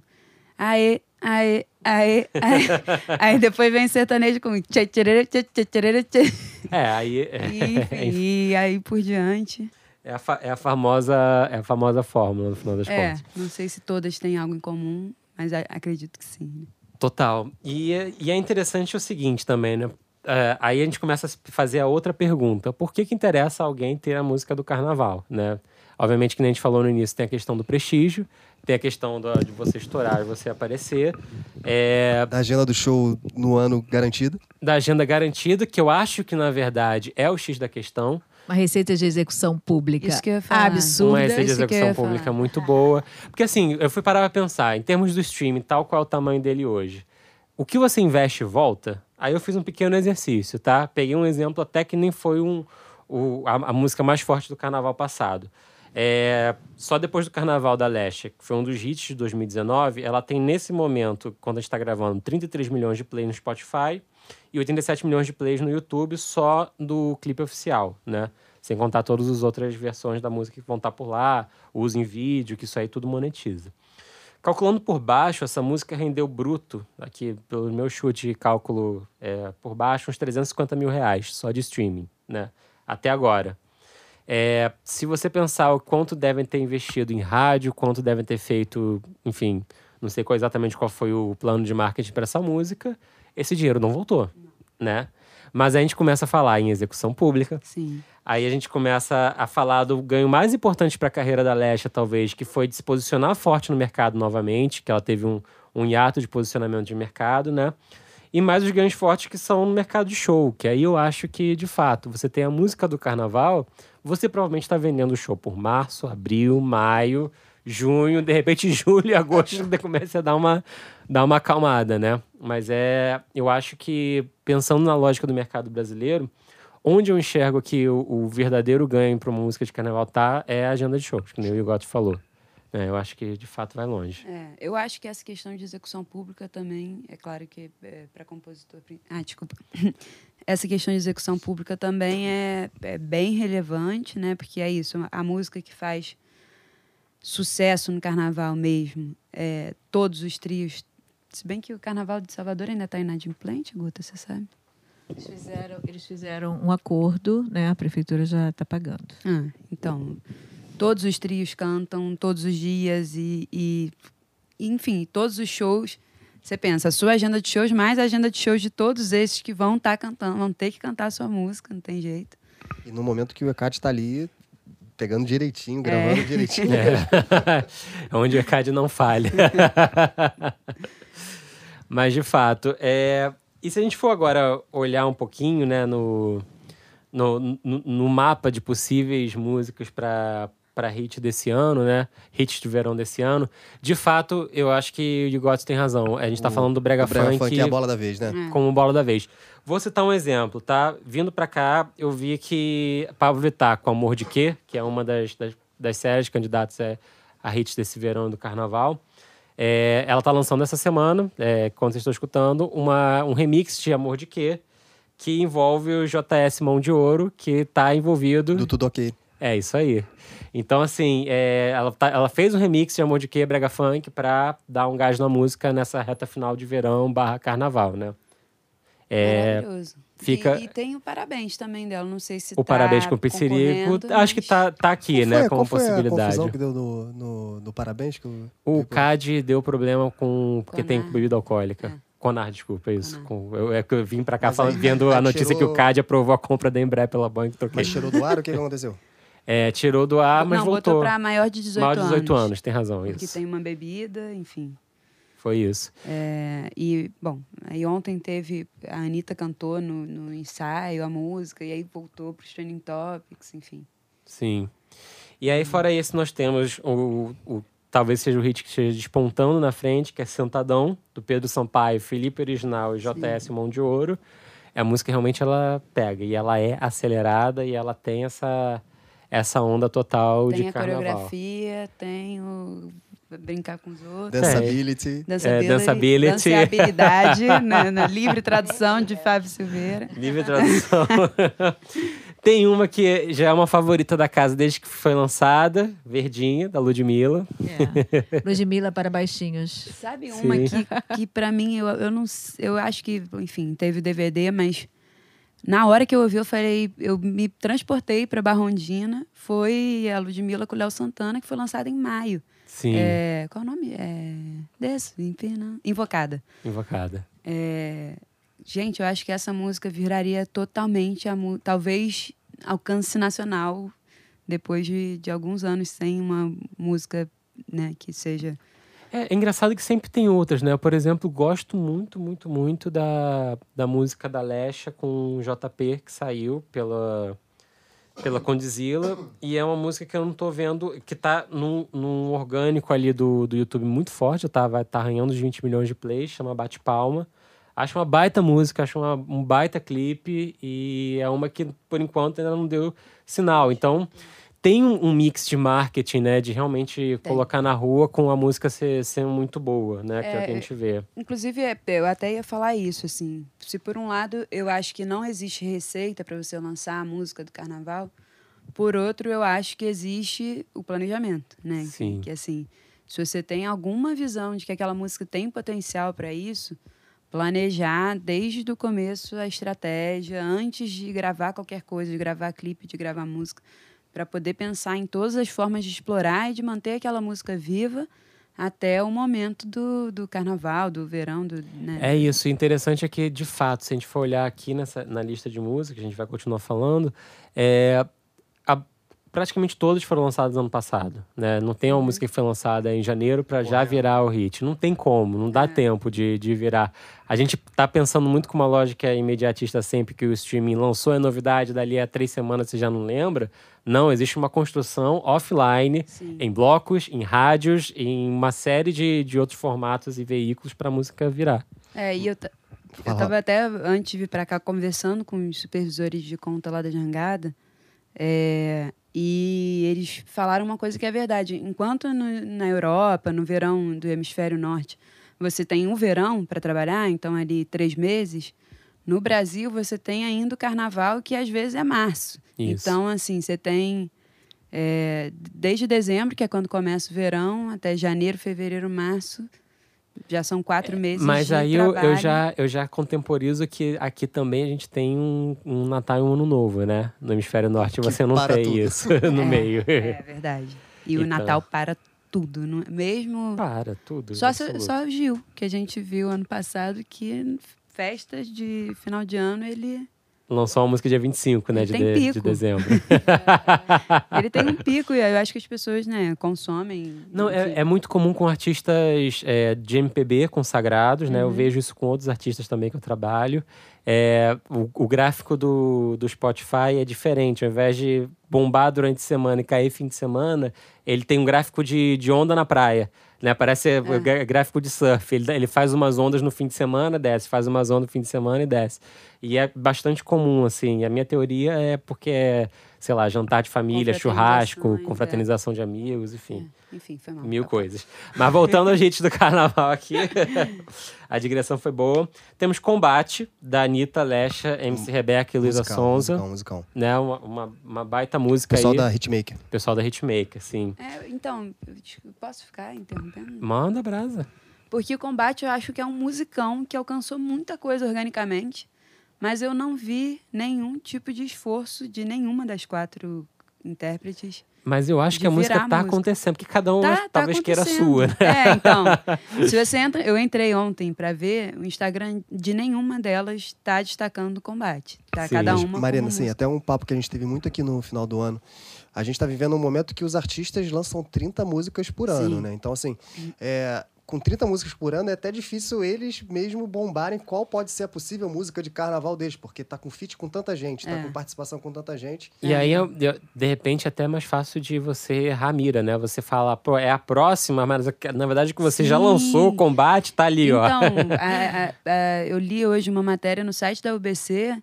aê, aê, aê, aê. Aí depois vem sertanejo com tchê, tcherere, tchê, tchê, tcherere, tchê. É, aí é, E, enfim, e aí por diante. É a, é a famosa é a famosa fórmula no final das É, contas. não sei se todas têm algo em comum, mas acredito que sim. né? Total. E, é- e é interessante o seguinte também, né? É, aí a gente começa a fazer a outra pergunta. Por que, que interessa alguém ter a música do carnaval, né? Obviamente, que nem a gente falou no início, tem a questão do prestígio, tem a questão do- de você estourar e você aparecer, é, Da agenda do show no ano garantido. da agenda garantida, que eu acho que, na verdade, é o X da questão. Uma receita de execução pública Isso que eu ia falar. absurda. uma receita de isso que eu execução ia pública falar. muito boa. Porque assim, eu fui parar pra pensar, em termos do streaming, tal qual é o tamanho dele hoje. O que você investe volta? Aí eu fiz um pequeno exercício, tá? Peguei um exemplo até que nem foi um, o- a, a música mais forte do carnaval passado. É, só depois do Carnaval da Leste, que foi um dos hits de 2019, ela tem nesse momento, quando a gente está gravando, 33 milhões de plays no Spotify e 87 milhões de plays no YouTube só do clipe oficial, né? Sem contar todas as outras versões da música que vão estar por lá, uso em vídeo, que isso aí tudo monetiza. calculando por baixo, essa música rendeu bruto, aqui pelo meu chute de cálculo é, por baixo, uns 350 mil reais só de streaming, né? Até agora. É, se você pensar o quanto devem ter investido em rádio, quanto devem ter feito, enfim, não sei qual, exatamente qual foi o plano de marketing para essa música, esse dinheiro não voltou, né? Mas a gente começa a falar em execução pública. Sim. Aí a gente começa a falar do ganho mais importante para a carreira da Lesha, talvez, que foi de se posicionar forte no mercado novamente, que ela teve um, um hiato de posicionamento de mercado, né? E mais os ganhos fortes que são no mercado de show, que aí eu acho que, de fato, você tem a música do carnaval, você provavelmente está vendendo o show por março, abril, maio, junho, de repente julho e agosto começa a dar uma, dar uma acalmada, né? Mas é, eu acho que, pensando na lógica do mercado brasileiro, onde eu enxergo que o, o verdadeiro ganho para uma música de carnaval tá é a agenda de shows, que nem o Igote falou. É, eu acho que de fato vai longe. É, eu acho que essa questão de execução pública também, é claro que é, para compositor. Ah, desculpa. essa questão de execução pública também é, é, bem relevante, né? Porque é isso, a música que faz sucesso no carnaval mesmo, é, todos os trios. Se bem que o carnaval de Salvador ainda está inadimplente, Guta, você sabe? Eles fizeram, eles fizeram um acordo, né? A prefeitura já está pagando. Ah, então, todos os trios cantam todos os dias e, e, enfim, todos os shows. Você pensa, a sua agenda de shows mais a agenda de shows de todos esses que vão estar tá cantando, vão ter que cantar a sua música, não tem jeito. E no momento que o ECAD está ali, pegando direitinho, gravando é. direitinho. É. Onde o ECAD não falha. Mas, de fato, é, e se a gente for agora olhar um pouquinho né, no, no, no, no mapa de possíveis músicas para para hit desse ano, né? Hits de verão desse ano. De fato, eu acho que o Digotes tem razão. A gente está falando do brega, brega funk, funk é a bola da vez, né? É. Como bola da vez. Vou citar um exemplo, tá? Vindo para cá, eu vi que Pablo Vittar com Amor de Quê, que é uma das, das, das séries candidatas a hits desse verão do carnaval. É, ela tá lançando essa semana, é, quando vocês estão escutando, uma, um remix de Amor de Quê, que envolve o JS Mão de Ouro, que tá envolvido. Do Tudo Ok. É, isso aí. Então, assim, é, ela, tá, ela fez um remix de Amor de Quê, Brega Funk, pra dar um gás na música nessa reta final de verão barra carnaval, né? É, Maravilhoso. Fica... E, e, tem o parabéns também dela, não sei se O tá parabéns com o Pissirico, mas... acho que tá, tá aqui, né, como possibilidade. Foi a que deu no, no, no parabéns? Que eu... O CAD deu problema com... porque Conar. tem bebida alcoólica. É. Conar, desculpa, é isso. Com, eu, é que eu vim pra cá falando, vendo a notícia tirou... que o CAD aprovou a compra da Embraer pela banca. Mas tirou do ar, o que aconteceu? É, tirou do ar, mas não, voltou. Não, botou pra maior de 18 anos. Maior de 18 anos, anos tem razão, isso. Que tem uma bebida, enfim. Foi isso. É, e, bom, aí ontem teve. A Anitta cantou no, no ensaio a música, e aí voltou para os Training Topics, enfim. Sim. E aí, fora esse, nós temos o, o talvez seja o hit que esteja despontando na frente, que é Sentadão, do Pedro Sampaio, Felipe Original e JS Sim. Mão de Ouro. A música realmente ela pega e ela é acelerada e ela tem essa essa onda total tem de carnaval. Tem a coreografia, tem o brincar com os outros. Danceability. É, danceability. É, danceability. Danceabilidade, na, né, na, livre tradução de Fábio Silveira. Livre tradução. Tem uma que já é uma favorita da casa desde que foi lançada, Verdinha, da Ludmilla. É. Ludmilla para baixinhos. Sabe uma Sim. que, que para mim, eu, eu não eu acho que, enfim, teve DVD, mas na hora que eu ouvi, eu falei, eu me transportei para Barrondina. Foi a Ludmilla com o Léo Santana, que foi lançada em maio. Sim. É, qual é o nome? É, Desço, Invocada. Invocada. É, gente, eu acho que essa música viraria totalmente, a, talvez, alcance nacional depois de, de alguns anos sem uma música né, que seja... É, é, engraçado que sempre tem outras, né? Eu, por exemplo, gosto muito, muito, muito da, da música da Lesha com JP, que saiu pela pela Condizila. E é uma música que eu não tô vendo, que tá num, num orgânico ali do, do YouTube muito forte. Tá, vai tá arranhando os 20 milhões de plays, chama Bate Palma. Acho uma baita música, acho uma, um baita clipe. E é uma que, por enquanto, ainda não deu sinal. Então tem um, um, mix de marketing, né? De realmente tem. colocar na rua com a música ser, ser muito boa, né? É, que é o que a gente vê. Inclusive, é, eu até ia falar isso, assim. Se por um lado eu acho que não existe receita para você lançar a música do carnaval, por outro, eu acho que existe o planejamento, né? Sim. Que assim, Se você tem alguma visão de que aquela música tem potencial para isso, planejar desde o começo a estratégia, antes de gravar qualquer coisa, de gravar clipe, de gravar música, para poder pensar em todas as formas de explorar e de manter aquela música viva até o momento do, do carnaval, do verão. Do, né? É isso. O interessante é que, de fato, se a gente for olhar aqui nessa, na lista de música, a gente vai continuar falando, é, praticamente todos foram lançados ano passado. Né? Não tem uma Uhum. música que foi lançada em janeiro para já virar o hit. Não tem como, não dá É. tempo de, de virar. A gente tá pensando muito com uma lógica imediatista sempre que o streaming lançou a novidade, dali a três semanas você já não lembra. Não, existe uma construção offline, Sim. em blocos, em rádios, em uma série de, de outros formatos e veículos para a música virar. É, e eu, eu tava até, antes de vir para cá, conversando com os supervisores de conta lá da Jangada, é, e eles falaram uma coisa que é verdade. Enquanto no- na Europa, no verão do hemisfério norte, você tem um verão para trabalhar, então ali três meses, no Brasil você tem ainda o carnaval, que às vezes é março. Isso. Então, assim, você tem é, desde dezembro, que é quando começa o verão, até janeiro, fevereiro, março. Já são quatro meses Mas de aí eu, eu, já, eu já contemporizo que aqui também a gente tem um, um Natal e um Ano Novo, né? No hemisfério norte Que você não para tem tudo. isso no É, meio. É verdade. E o Então. Natal para tudo. não- Mesmo. Para, tudo. Só, se- só o Gil, que a gente viu ano passado, que festas de final de ano ele, Lançou uma música dia 25, né? Ele De, tem de- de pico. dezembro. ele tem um pico. E eu acho que as pessoas né, consomem. Não, é, é muito comum com artistas é, de MPB consagrados, né? Eu Uhum. vejo isso com outros artistas também que eu trabalho. É, o, o gráfico do, do Spotify é diferente. Ao invés de bombar durante a semana e cair fim de semana, ele tem um gráfico de, de onda na praia. Né? Parece É. é, gráfico de surf. Ele, ele faz umas ondas no fim de semana, desce. Faz umas ondas no fim de semana e desce. E é bastante comum, assim. A minha teoria é porque é, sei lá, jantar de família, churrasco, é. confraternização de amigos, enfim. É, Enfim, foi mal. Mil Tá. coisas. Mas voltando ao hit do carnaval aqui, a digressão foi boa. Temos Combate, da Anitta, Lecha, MC Rebeca e Luísa Sonza. Musicão, musicão. Né? Uma, uma, uma baita música Pessoal aí. da Hitmaker. Pessoal da Hitmaker, sim. É, então, posso ficar interrompendo? Manda brasa. Porque o Combate eu acho que é um musicão que alcançou muita coisa organicamente, mas eu não vi nenhum tipo de esforço de nenhuma das quatro intérpretes. Mas eu acho que a música tá música. acontecendo, porque cada um Tá- tá talvez queira a sua, né? É, então. se você entra, eu entrei ontem para ver o Instagram de nenhuma delas está destacando o combate. Tá Sim. cada uma. Marina, assim, uma até um papo que a gente teve muito aqui no final do ano. A gente tá vivendo um momento que os artistas lançam 30 músicas por ano, Sim. né? Então, assim, é, com 30 músicas por ano é até difícil eles mesmo bombarem qual pode ser a possível música de carnaval deles, porque tá com feat com tanta gente, tá É. com participação com tanta gente. E aí, eu- eu- de repente, até é mais fácil de você errar a mira, né? Você fala, pô, é a próxima, mas na verdade que você já Sim. lançou o combate, tá ali, ó. Então, a- a- eu li hoje uma matéria no site da UBC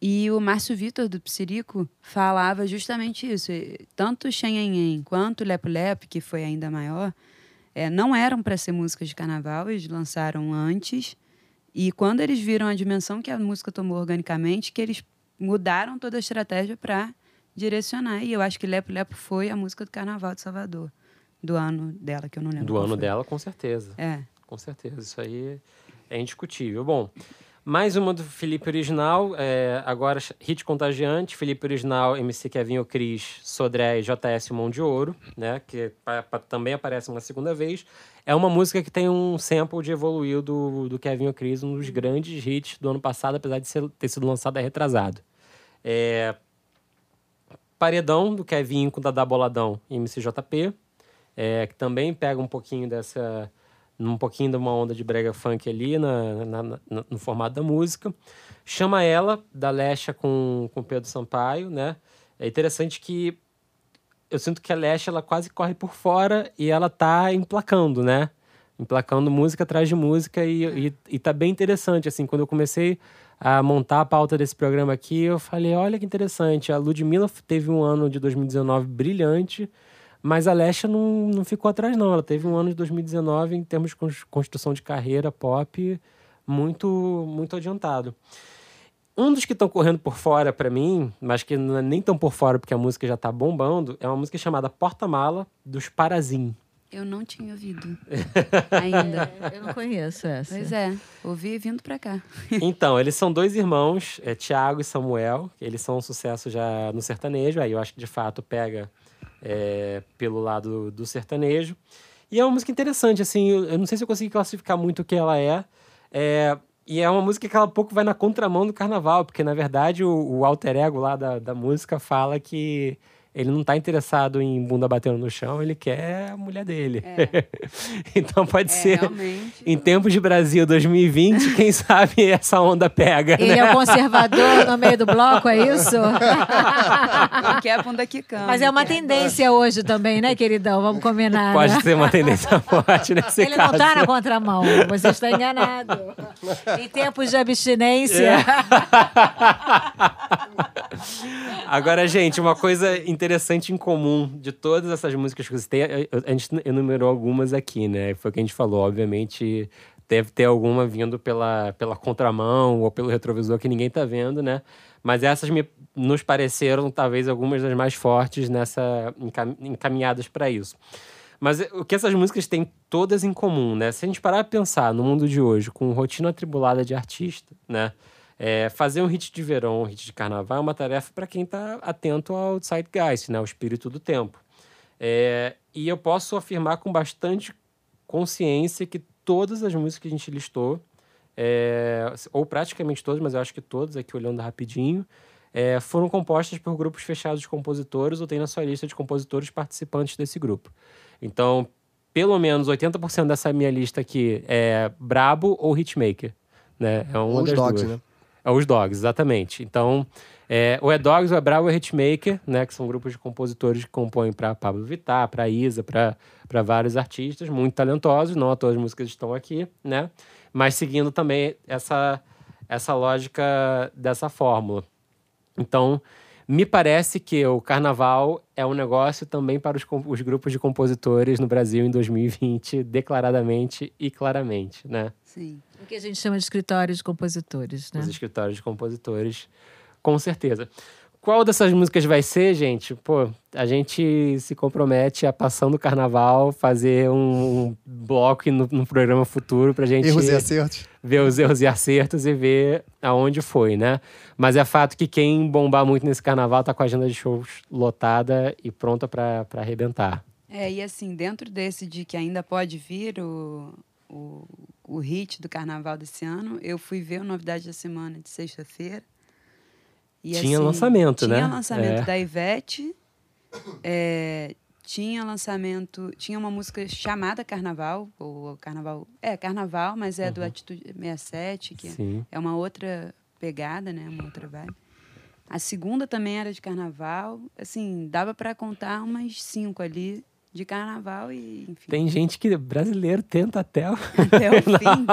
e o Márcio Vitor, do Psirico, falava justamente isso. Tanto Xenhenhen quanto Lepo Lepo, que foi ainda maior, eh, não eram para ser músicas de carnaval, eles lançaram antes. E quando eles viram a dimensão que a música tomou organicamente, que eles mudaram toda a estratégia para direcionar. E eu acho que Lepo Lepo foi a música do Carnaval de Salvador, do ano dela, que eu não lembro. Do ano foi. dela, com certeza. É. Com certeza, isso aí é indiscutível. Bom, mais uma do Felipe Original, é, agora Hit Contagiante, Felipe Original, MC Kevin Cris, Sodré e JS Mão de Ouro, né, que também aparece uma segunda vez. É uma música que tem um sample de Evoluiu do, do Kevin Cris, um dos grandes hits do ano passado, apesar de ser- ter sido lançado retrasado. É, Paredão, do Kevin com Dada Boladão e MCJP, é, que também pega um pouquinho dessa um pouquinho de uma onda de brega funk ali na, na- na- no formato da música. Chama Ela, da Lesha com, com Pedro Sampaio, né? É interessante que eu sinto que a Lesha, ela quase corre por fora e ela tá emplacando, né? Emplacando música atrás de música e, e, e tá bem interessante, assim, quando eu comecei a montar a pauta desse programa aqui, eu falei, olha que interessante, a Ludmilla teve um ano de 2019 brilhante, mas a Lesha não, não ficou atrás, não. Ela teve um ano de 2019 em termos de cons- construção de carreira pop muito, muito adiantado. Um dos que estão correndo por fora pra mim, mas que não é nem tão por fora porque a música já tá bombando, é uma música chamada Porta-Mala, dos Parazim. Eu não tinha ouvido ainda. Eu não conheço essa. Pois é, ouvi vindo pra cá. Então, eles são dois irmãos, é, Tiago e Samuel. Eles são um sucesso já no sertanejo. Aí eu acho que de fato pega é, pelo lado do sertanejo. E é uma música interessante, assim. Eu, não sei se eu consegui classificar muito o que ela é. É, e é uma música que ela pouco vai na contramão do carnaval, porque na verdade o, o alter ego lá da, da música fala que ele não tá interessado em bunda batendo no chão, ele quer a mulher dele. É. então pode É, ser. realmente. Em tempos de Brasil 2020, quem sabe essa onda pega. Ele né? é o conservador no meio do bloco, é isso? Não quer a bunda quicando. Mas é uma tendência hoje também, né, queridão? Vamos combinar. Pode né? ser uma tendência forte nesse Ele caso. não tá na contramão, você está enganado. Em tempos de abstinência. É. Agora, gente, uma coisa interessante em comum de todas essas músicas que você tem, a- a gente enumerou algumas aqui, né? Foi o que a gente falou, obviamente. Deve ter alguma vindo pela, pela contramão ou pelo retrovisor que ninguém tá vendo, né? Mas essas me, nos pareceram talvez algumas das mais fortes nessa encam- encaminhadas para isso. Mas o que essas músicas têm todas em comum, né? Se a gente parar pra pensar no mundo de hoje, com rotina atribulada de artista, né? É, fazer um hit de verão, um hit de carnaval é uma tarefa para quem está atento ao zeitgeist, né? O espírito do tempo. É, e eu posso afirmar com bastante consciência que todas as músicas que a gente listou, é, ou praticamente todas, mas eu acho que todas, aqui olhando rapidinho, é, foram compostas por grupos fechados de compositores ou tem na sua lista de compositores participantes desse grupo. Então, pelo menos 80% dessa minha lista aqui é Brabo ou Hitmaker. Né? É uma Ou das dogs, duas. né? É os Dogs, exatamente. Então, é, ou é Dogs, ou é Bravo, ou é Hitmaker, né? Que são grupos de compositores que compõem para Pablo Vittar, para Isa, para vários artistas muito talentosos. Não todas as músicas estão aqui, né? Mas seguindo também essa, essa lógica dessa fórmula. Então, me parece que o carnaval é um negócio também para os, os grupos de compositores no Brasil em 2020, declaradamente e claramente, né? Sim. O que a gente chama de escritório de compositores, né? Os escritórios de compositores, com certeza. Qual dessas músicas vai ser, gente? Pô, a gente se compromete a, passando o carnaval, fazer um, um bloco no, no programa futuro pra gente Erros e acertos. ver os erros e acertos e ver aonde foi, né? Mas é fato que quem bombar muito nesse carnaval tá com a agenda de shows lotada e pronta pra pra arrebentar. É, e assim, dentro desse de que ainda pode vir o, o, o hit do carnaval desse ano, eu fui ver o Novidade da Semana de sexta-feira. Tinha lançamento, tinha né? lançamento É. da Ivete, é, tinha lançamento, tinha uma música chamada Carnaval, ou Carnaval, é, Carnaval, mas é do Atitude 67, que Uhum. Sim. é uma outra pegada, né, uma outra vibe. A segunda também era de carnaval, assim, dava para contar umas cinco ali de carnaval e, enfim, Tem gente que brasileiro tenta até o... até o fim.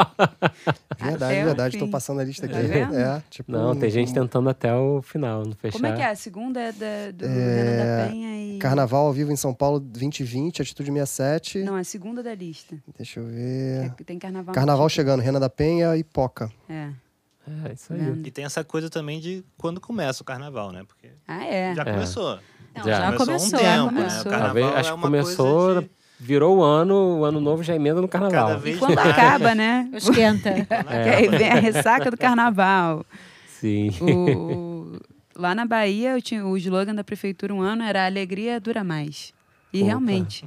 Verdade, Até verdade. Tô fim. passando a lista aqui. Tá vendo? é, tipo, Não, tem gente um- tentando até o final, não fechar. Como é que é? A segunda é da, do É, Renan da Penha e... Carnaval ao vivo em São Paulo 2020, Atitude 67. Não, a segunda da lista. Deixa eu ver. Que Tem carnaval. no Carnaval chegando, Renan da Penha e Poca. É. É, isso aí. E tem essa coisa também de quando começa o carnaval, né? Porque Ah, é. já É. começou. Não, Já. já, Começou há um começou. tempo, já né? começou. O carnaval Talvez, é acho que uma começou, coisa de- virou o ano, o ano novo já emenda no carnaval. Cada vez E quando mais. acaba, né? Esquenta. É. Que aí vem a ressaca do carnaval. Sim. O- o- lá na Bahia, eu tinha, o slogan da prefeitura um ano era Alegria dura mais. E Opa. realmente.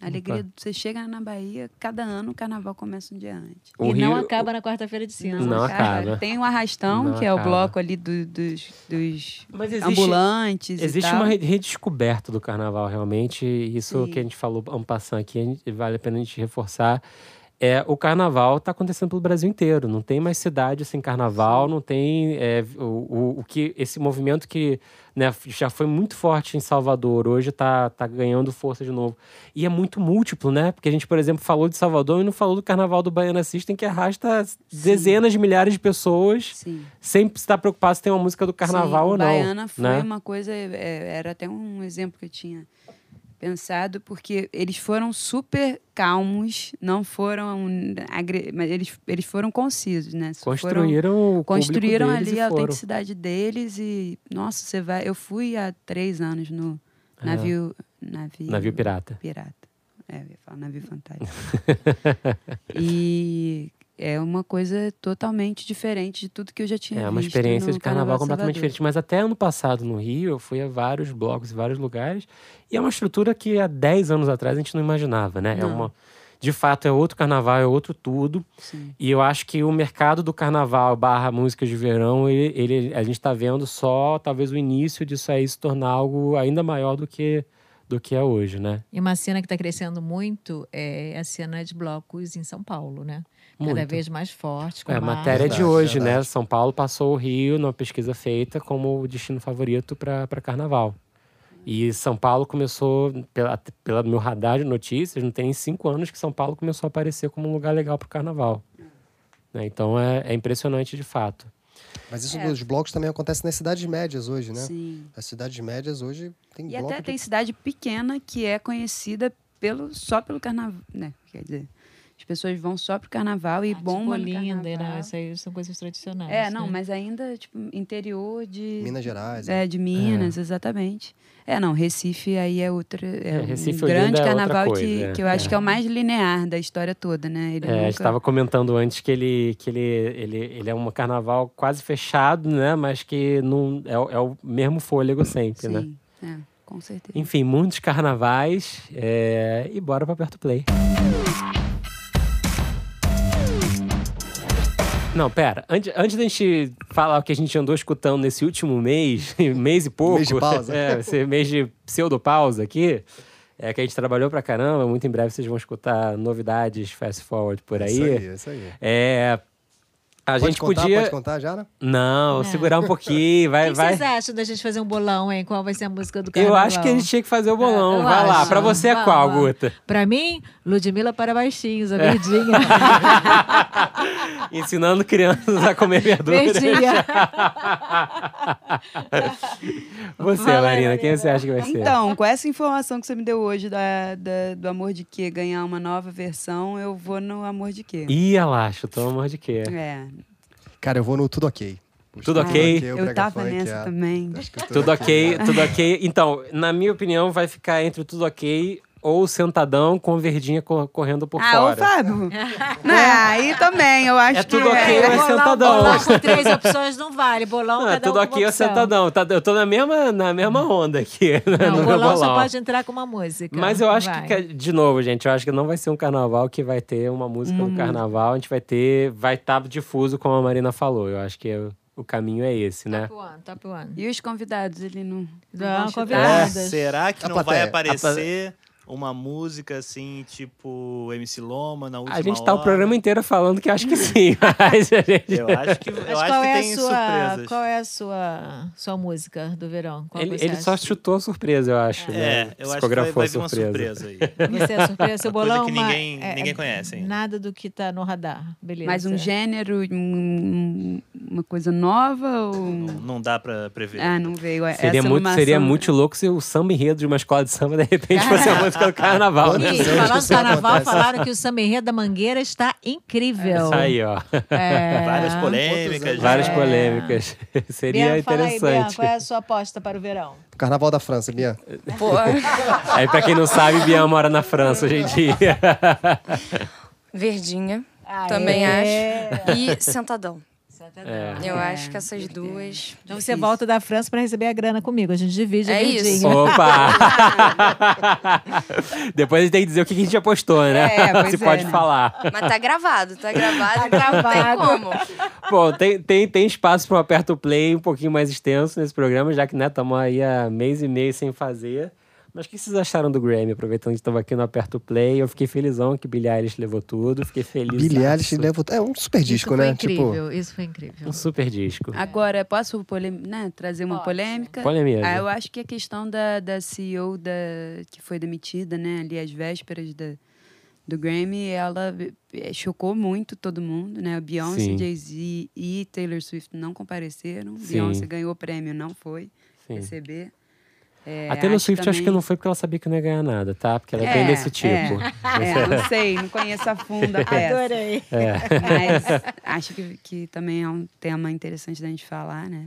A alegria, você chega na Bahia, cada ano o carnaval começa um dia antes. O e não Rio- acaba na quarta-feira de cinza. Não acaba. Tem o arrastão, Não que é o acaba. bloco ali do- dos, dos Mas existe, ambulantes. e existe tal. uma re- redescoberta do carnaval, realmente. e Isso Sim. que a gente falou um passando aqui, a gente- vale a pena a gente reforçar. É, o carnaval está acontecendo pelo Brasil inteiro. Não tem mais cidade sem carnaval, não tem é, o, o, o que esse movimento que né, já foi muito forte em Salvador, hoje está tá ganhando força de novo. E é muito múltiplo, né? Porque a gente, por exemplo, falou de Salvador e não falou do carnaval do Baiana System, que arrasta dezenas de milhares de pessoas, Sim. sempre está preocupado se tem uma música do carnaval Sim, ou não. Baiana foi né? uma coisa, é, era até um exemplo que eu tinha pensado, porque eles foram super calmos, não foram. Mas eles, eles foram concisos, né? Foram- Construíram o público construíram ali a foram. autenticidade deles e nossa você vai eu fui há três anos no navio navio, É. Navio pirata. pirata É, eu ia falar navio fantástico. e é uma coisa totalmente diferente de tudo que eu já tinha É visto uma experiência no de carnaval completamente Salvador. diferente. Mas até ano passado no Rio, eu fui a vários blocos, vários lugares. E é uma estrutura que há 10 anos atrás a gente não imaginava, né? É Não. uma, de fato, é outro carnaval, é outro tudo. Sim. E eu acho que o mercado do carnaval barra músicas de verão, ele, ele- a gente está vendo só talvez o início disso aí se tornar algo ainda maior do que, do que é hoje, né? E uma cena que está crescendo muito é a cena de blocos em São Paulo, né? Cada Muito. vez mais forte. com É a matéria de Verdade, hoje, né? verdade. São Paulo passou o Rio numa pesquisa feita como o destino favorito para carnaval. E São Paulo começou, pela, pela meu radar de notícias, não tem nem cinco anos que São Paulo começou a aparecer como um lugar legal para o carnaval. Né? Então é, é impressionante de fato. Mas isso É. dos blocos também acontece nas cidades médias hoje, né? Sim. As cidades médias hoje tem E bloco até de- tem cidade pequena que é conhecida pelo, só pelo carnaval, né? Quer dizer, as pessoas vão só pro carnaval e Ah, bombam tipo no Olinda, carnaval. né? Isso aí são coisas tradicionais. É, não, né? mas ainda, tipo, interior de... Minas Gerais. É, de Minas, exatamente. É, não, Recife aí é outra. É, É, um Recife Olinda grande é outra carnaval coisa, que, é. que eu acho É. que é o mais linear da história toda, né? Ele É, a gente nunca- estava comentando antes que ele, que ele, ele, ele é um carnaval quase fechado, né? Mas que não, é, o- é o mesmo fôlego sempre, né? Sim, é, com certeza. Enfim, muitos carnavais. é, E bora pra Perto Play. Não, pera. Antes, antes da gente falar o que a gente andou escutando nesse último mês, mês e pouco. Mês de pausa. É, esse mês de pseudo-pausa aqui. É que a gente trabalhou pra caramba. Muito em breve vocês vão escutar novidades fast forward por aí. Isso aí, isso aí. É. A Pode gente contar, podia. pode contar já, né? Não, Não. segurar um pouquinho. O Vai, que, que vai. vocês acham da gente fazer um bolão, hein? Qual vai ser a música do Eu carnaval? acho que a gente tinha que fazer o bolão. eu vai lá. acho. Pra você é qual, Guta? Pra mim, Ludmilla para baixinhos, a É. verdinha. Ensinando crianças a comer verdura. verdinha. Você, Fala Marina, quem você acha que vai ser? Então, com essa informação que você me deu hoje da, da- do Amor de Quê ganhar uma nova versão, eu vou no Amor de Quê. Ih, ela chutou amor de quê? É, Cara, eu vou no Tudo Ok. Puxa, Tudo ok? eu tava Funk, nessa é. também. Acho que o Tudo ok, tudo ok. Então, na minha opinião, vai ficar entre o tudo ok ou sentadão com verdinha cor- correndo por Ah, fora. Fábio. Não, aí também, eu acho É que... tudo ok ou é bolão, sentadão? bolão com três opções não vale. Bolão, Não, é cada tudo ok ou sentadão. Tá- eu tô na mesma, na mesma onda aqui. né, Não, no o meu bolão só bolão. pode entrar com uma música. Mas eu acho Vai. que, de novo, gente, eu acho que não vai ser um carnaval que vai ter uma música Uma do música. carnaval. A gente vai ter, vai estar difuso, como a Marina falou. Eu acho que o, o caminho é esse, né? Top one, top one. E os convidados, ele não... Não, chutar? convidados. É, será que A não vai plateia. aparecer uma música assim, tipo MC Loma na última A gente tá o hora? programa inteiro falando que acho que sim, mas a gente... Eu acho que, eu Mas acho qual que é tem a sua, surpresas. qual é a sua, sua música do verão? Qual Ele, ele só chutou a surpresa, eu acho. É, né? eu acho que vai, vai vir uma surpresa aí. Você é a surpresa, seu Coisa bolão? que uma- ninguém- é- ninguém é conhece ainda. Nada do que tá no radar, beleza. Mais um gênero, um- uma coisa nova ou... Não, não dá pra prever. Ah, não veio. Seria Essa muito, seria muito louco se o samba enredo de uma escola de samba, de repente, fosse a música do carnaval, né? Falando isso do carnaval, acontece? falaram que o samba enredo da Mangueira está incrível. Isso aí, ó. É. Várias polêmicas. anos? Várias É. polêmicas. Seria Bian, fala aí, Bian, interessante. qual é a sua aposta para o verão? Carnaval da França, Bia. Pô, Aí, pra quem não sabe, Bian mora na França hoje em dia. verdinha. Ah, Também é. acho. E sentadão. É. Eu É, acho que essas duas. Então você volta da França para receber a grana comigo. A gente divide a É isso. Opa! Depois a gente tem que dizer o que a gente apostou, né? É, Se é, pode né? falar. Mas tá gravado, tá gravado. Tá então Não gravado. tem como. Bom, tem, tem, tem espaço para um aperto play um pouquinho mais extenso nesse programa, já que né, estamos aí há mês e meio sem fazer. Mas o que vocês acharam do Grammy? Aproveitando que estava aqui no aperto play, eu fiquei felizão que Billie Eilish levou tudo, fiquei feliz. Billie Eilish leva... É um super disco, isso foi né? incrível, isso foi incrível. Um super disco. Agora, posso polem- né, trazer uma Pode. polêmica? Polêmica. Ah, eu acho que a questão da, da CEO da, que foi demitida, né, ali às vésperas da, do Grammy, ela eh, chocou muito todo mundo, né? A Beyoncé. Jay-Z e Taylor Swift não compareceram. Sim. Beyoncé ganhou o prêmio, não foi Sim. receber. É, A Taylor Swift acho que também- não foi porque ela sabia que não ia ganhar nada, tá? Porque ela é, bem desse tipo. É, é, não sei, não conheço a fundo a peça. Adorei. Mas acho que, que também é um tema interessante da gente falar, né?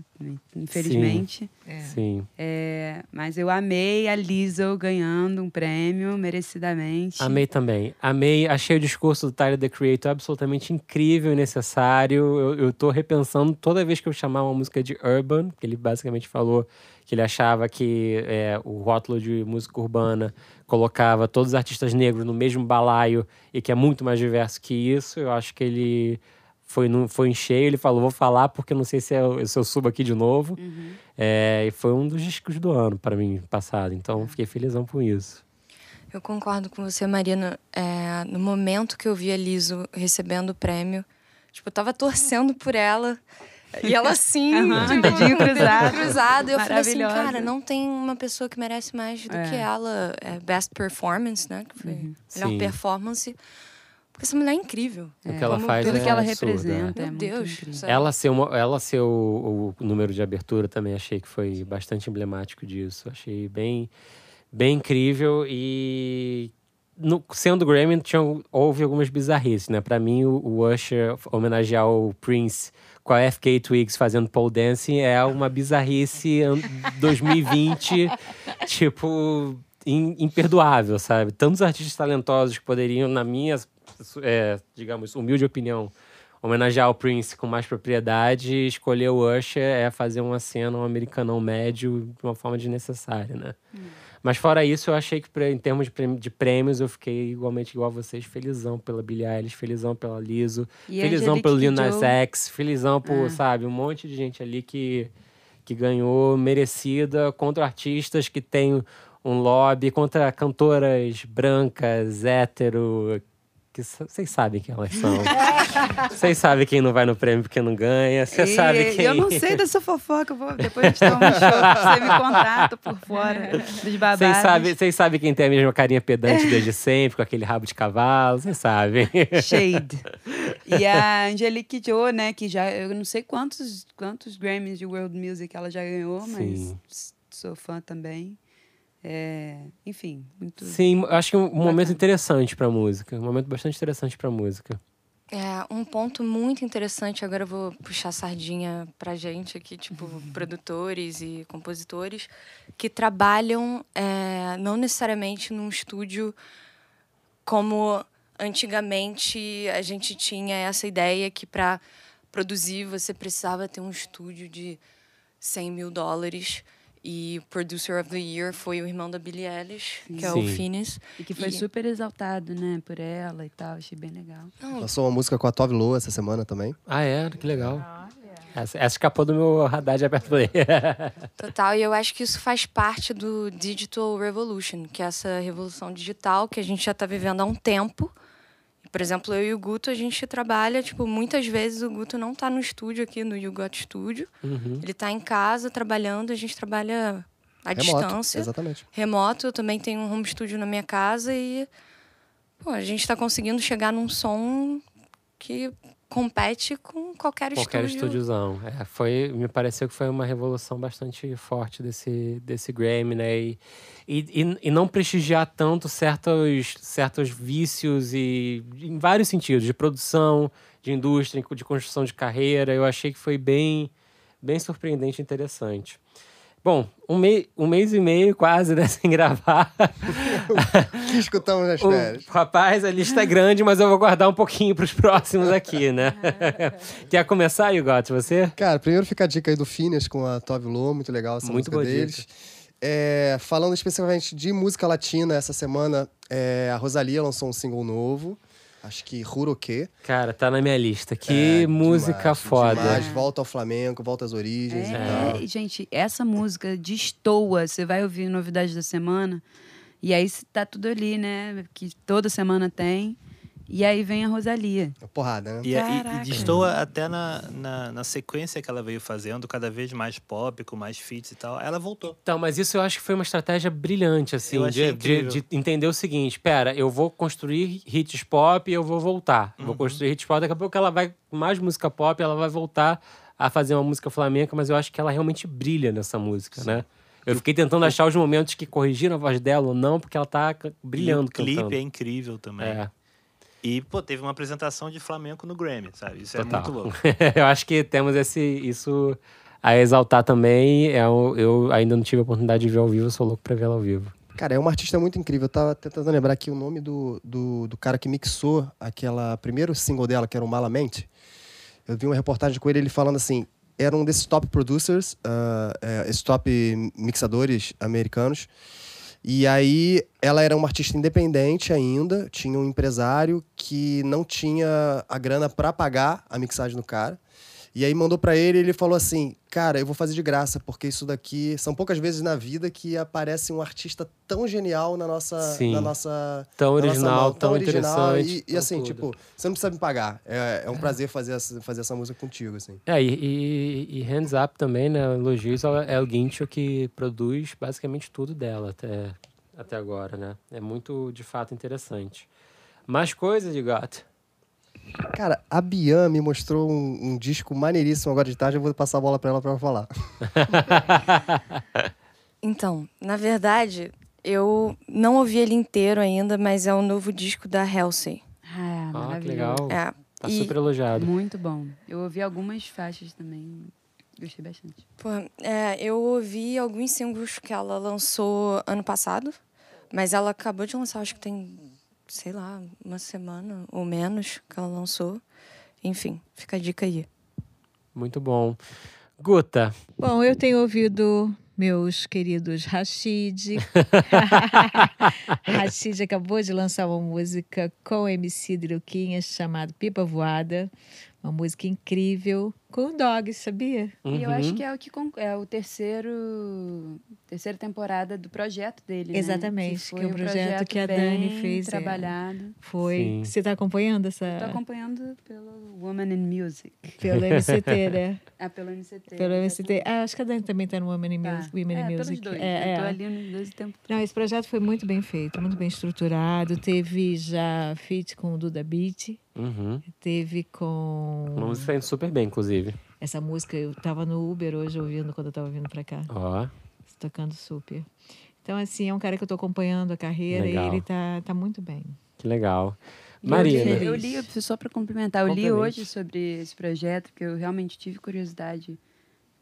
Infelizmente. Sim. É, mas eu amei a Lizzo ganhando um prêmio, merecidamente. Amei também. Amei, achei o discurso do Tyler, The Creator, absolutamente incrível e necessário. Eu, eu tô repensando toda vez que eu chamar uma música de urban, que ele basicamente falou que ele achava que é, o rótulo de música urbana colocava todos os artistas negros no mesmo balaio e que é muito mais diverso que isso. Eu acho que ele foi, no, foi em cheio, ele falou, vou falar porque não sei se eu, se eu subo aqui de novo. É, e foi um dos discos do ano para mim, passado. Então, fiquei felizão com isso. Eu concordo com você, Marina. É, no momento que eu vi a Liso recebendo o prêmio, tipo, eu tava torcendo por ela. E ela assim, Aham, tipo, dedinho cruzado. cruzado. E eu falei assim, cara, não tem uma pessoa que merece mais do É. que ela. É, best performance, né? Que foi a melhor Sim. performance. Porque essa mulher é incrível. O que ela Como faz Tudo é que ela absurdo, é. representa. é Meu Deus. Ela ser, uma, ela ser o, o número de abertura também achei que foi bastante emblemático disso. Achei bem, bem incrível e no, sendo Grammy tinha, houve algumas bizarrices, né? Pra mim, o, o Usher homenagear o Prince com a FK Twigs fazendo pole dancing é uma bizarrice an- 2020, tipo, im- imperdoável, sabe? Tantos artistas talentosos que poderiam, na minha, é, digamos, humilde opinião, homenagear o Prince com mais propriedade, escolher o Usher é fazer uma cena, um americanão médio, de uma forma desnecessária, né? Mas fora isso, eu achei que em termos de prêmio- de prêmios, eu fiquei igualmente igual a vocês, felizão pela Billie Eilish, felizão pela Liso, E felizão pelo Lil Nas. X, felizão por, Ah. sabe, um monte de gente ali que, que ganhou merecida contra artistas que têm um lobby, contra cantoras brancas, hétero, que vocês sabem quem elas são. Vocês sabem quem não vai no prêmio porque não ganha, você sabe quem... Eu não sei dessa fofoca, vou, depois a gente toma um show, você me contata por fora dos babados. Vocês sabem, sabem quem tem a mesma carinha pedante desde sempre, com aquele rabo de cavalo, vocês sabem. Shade. E a Angelique Kidjo, né, que já, eu não sei quantos, quantos Grammys de World Music ela já ganhou, mas Sim. sou fã também. É, enfim, muito... Sim, acho que é um momento Bacana. interessante pra música. Um momento bastante interessante pra música. É, um ponto muito interessante, agora eu vou puxar a sardinha pra gente aqui, tipo, Uhum. produtores e compositores, que trabalham é, não necessariamente num estúdio como antigamente a gente tinha essa ideia que para produzir você precisava ter um estúdio de 100 mil dólares. E o Producer of the Year foi o irmão da Billie Eilish, que é o Sim. Phineas. E que foi E- super exaltado, né, por ela e tal, achei bem legal. Não, Lançou uma música com a Tove Lo essa semana também. Ah, é? Que legal. Essa, essa escapou do meu radar de aberto play. Total, e eu acho que isso faz parte do Digital Revolution, que é essa revolução digital que a gente já está vivendo há um tempo. Por exemplo, eu e o Guto, a gente trabalha, tipo, muitas vezes o Guto não está no estúdio aqui no You Got Studio. Uhum. Ele está em casa trabalhando, a gente trabalha à Remoto. distância. Exatamente. Remoto, eu também tenho um home studio na minha casa e pô, a gente está conseguindo chegar num som que compete com qualquer, Qualquer estúdio. estúdiozão. É, foi, me pareceu que foi uma revolução bastante forte desse, desse Grammy, né? E, e, e- não prestigiar tanto certos, certos vícios e em vários sentidos, de produção, de indústria, de construção de carreira. Eu achei que foi bem, bem surpreendente e interessante. Bom, um, mei, um mês e meio quase, né, sem gravar. que escutamos nas O- férias. rapaz, a lista é grande, mas eu vou guardar um pouquinho para os próximos aqui, né? Quer começar, Yugot, você? Cara, primeiro fica a dica aí do Phineas com a Tove Lo, muito legal essa Muito música deles. É, falando especificamente de música latina, essa semana é, a Rosalia lançou um single novo, acho que Huroque. Cara, tá na minha lista. Que É, música demais, foda. demais. Volta ao Flamengo, volta às origens e tal. É, gente, essa música destoa. Você vai ouvir novidade da semana e aí tá tudo ali, né? Que toda semana tem. E aí vem a Rosalia. Porrada, né? E, e, Caraca. e destoa até na, na, na sequência que ela veio fazendo, cada vez mais pop, com mais feats e tal. Ela voltou. Então, mas isso eu acho que foi uma estratégia brilhante, assim, Eu achei de, de, de entender o seguinte: pera, eu vou construir hits pop e eu vou voltar. Uhum. Vou construir hits pop, daqui a pouco ela vai, com mais música pop, ela vai voltar a fazer uma música flamenca, mas eu acho que ela realmente brilha nessa música, né? Eu fiquei tentando achar os momentos que corrigiram a voz dela ou não, porque ela tá brilhando e o clipe cantando. é incrível também. É. E, pô, teve uma apresentação de flamenco no Grammy, sabe? Isso Total. é muito louco. eu acho que temos esse, isso a exaltar também. É um- eu ainda não tive a oportunidade de ver ao vivo, sou louco pra vê-la ao vivo. Cara, é uma artista muito incrível. Eu tava tentando lembrar aqui o nome do, do, do cara que mixou aquela primeiro single dela, que era o Malamente. Eu vi uma reportagem com ele, ele falando assim, era um desses top producers, ah, é, esses top mixadores americanos. E aí, ela era uma artista independente ainda, tinha um empresário que não tinha a grana pra pagar a mixagem do cara. E aí mandou pra ele e ele falou assim: Cara, eu vou fazer de graça, porque isso daqui. São poucas vezes na vida que aparece um artista tão genial na nossa. Sim. Na nossa Tão na nossa original, mão, tão interessante. E, e tão assim, tudo. tipo, você não precisa me pagar. É, é um prazer fazer essa, fazer essa música contigo, assim. É, e, e, e Hands Up também, né? Elogios ao El Guincho, que produz basicamente tudo dela até, até agora, né? É muito, de fato, interessante. Mais coisas, de gato. Cara, a Bian me mostrou um, um disco maneiríssimo agora de tarde. Eu vou passar a bola pra ela pra ela falar. Então, na verdade, eu não ouvi ele inteiro ainda, mas é o novo disco da Halsey. Ah, Ah, que maravilhoso. legal. É, Tá e- super elogiado. Muito bom. Eu ouvi algumas faixas também. Gostei bastante. Pô, é, eu ouvi alguns singles que ela lançou ano passado, mas ela acabou de lançar, acho que tem, sei lá, uma semana ou menos que ela lançou. Enfim, fica a dica aí. Muito bom. Guta, Bom, eu tenho ouvido meus queridos Rashid. Rashid acabou de lançar uma música com MC Druquinha chamada Pipa Voada. Uma música incrível com o Dog, sabia? E eu acho Uhum. que é o que é o terceiro terceira temporada do projeto dele, né? Exatamente, foi que é um um projeto que a Dani fez, é. trabalhado. Foi. Sim. Você está acompanhando essa. Tô acompanhando pelo Woman in Music. Pelo MCT, né? Ah, pelo MCT. Pelo MCT. Ah, acho que a Dani também está no Women in Tá. Music. Women in é, Music. pelos dois. É, eu tô é. ali nos dois tempos. Não, esse projeto foi muito bem feito, muito bem estruturado. Teve já feat com o Duda Beat, uhum. teve com. uma música tá indo super bem, inclusive. Essa música eu tava no Uber hoje ouvindo quando eu tava vindo pra cá, Ó, tocando super. Então, assim, é um cara que eu tô acompanhando a carreira Legal. e ele tá, tá muito bem. que legal. Marina. Eu li, eu li, só para complementar, eu li hoje sobre esse projeto, porque eu realmente tive curiosidade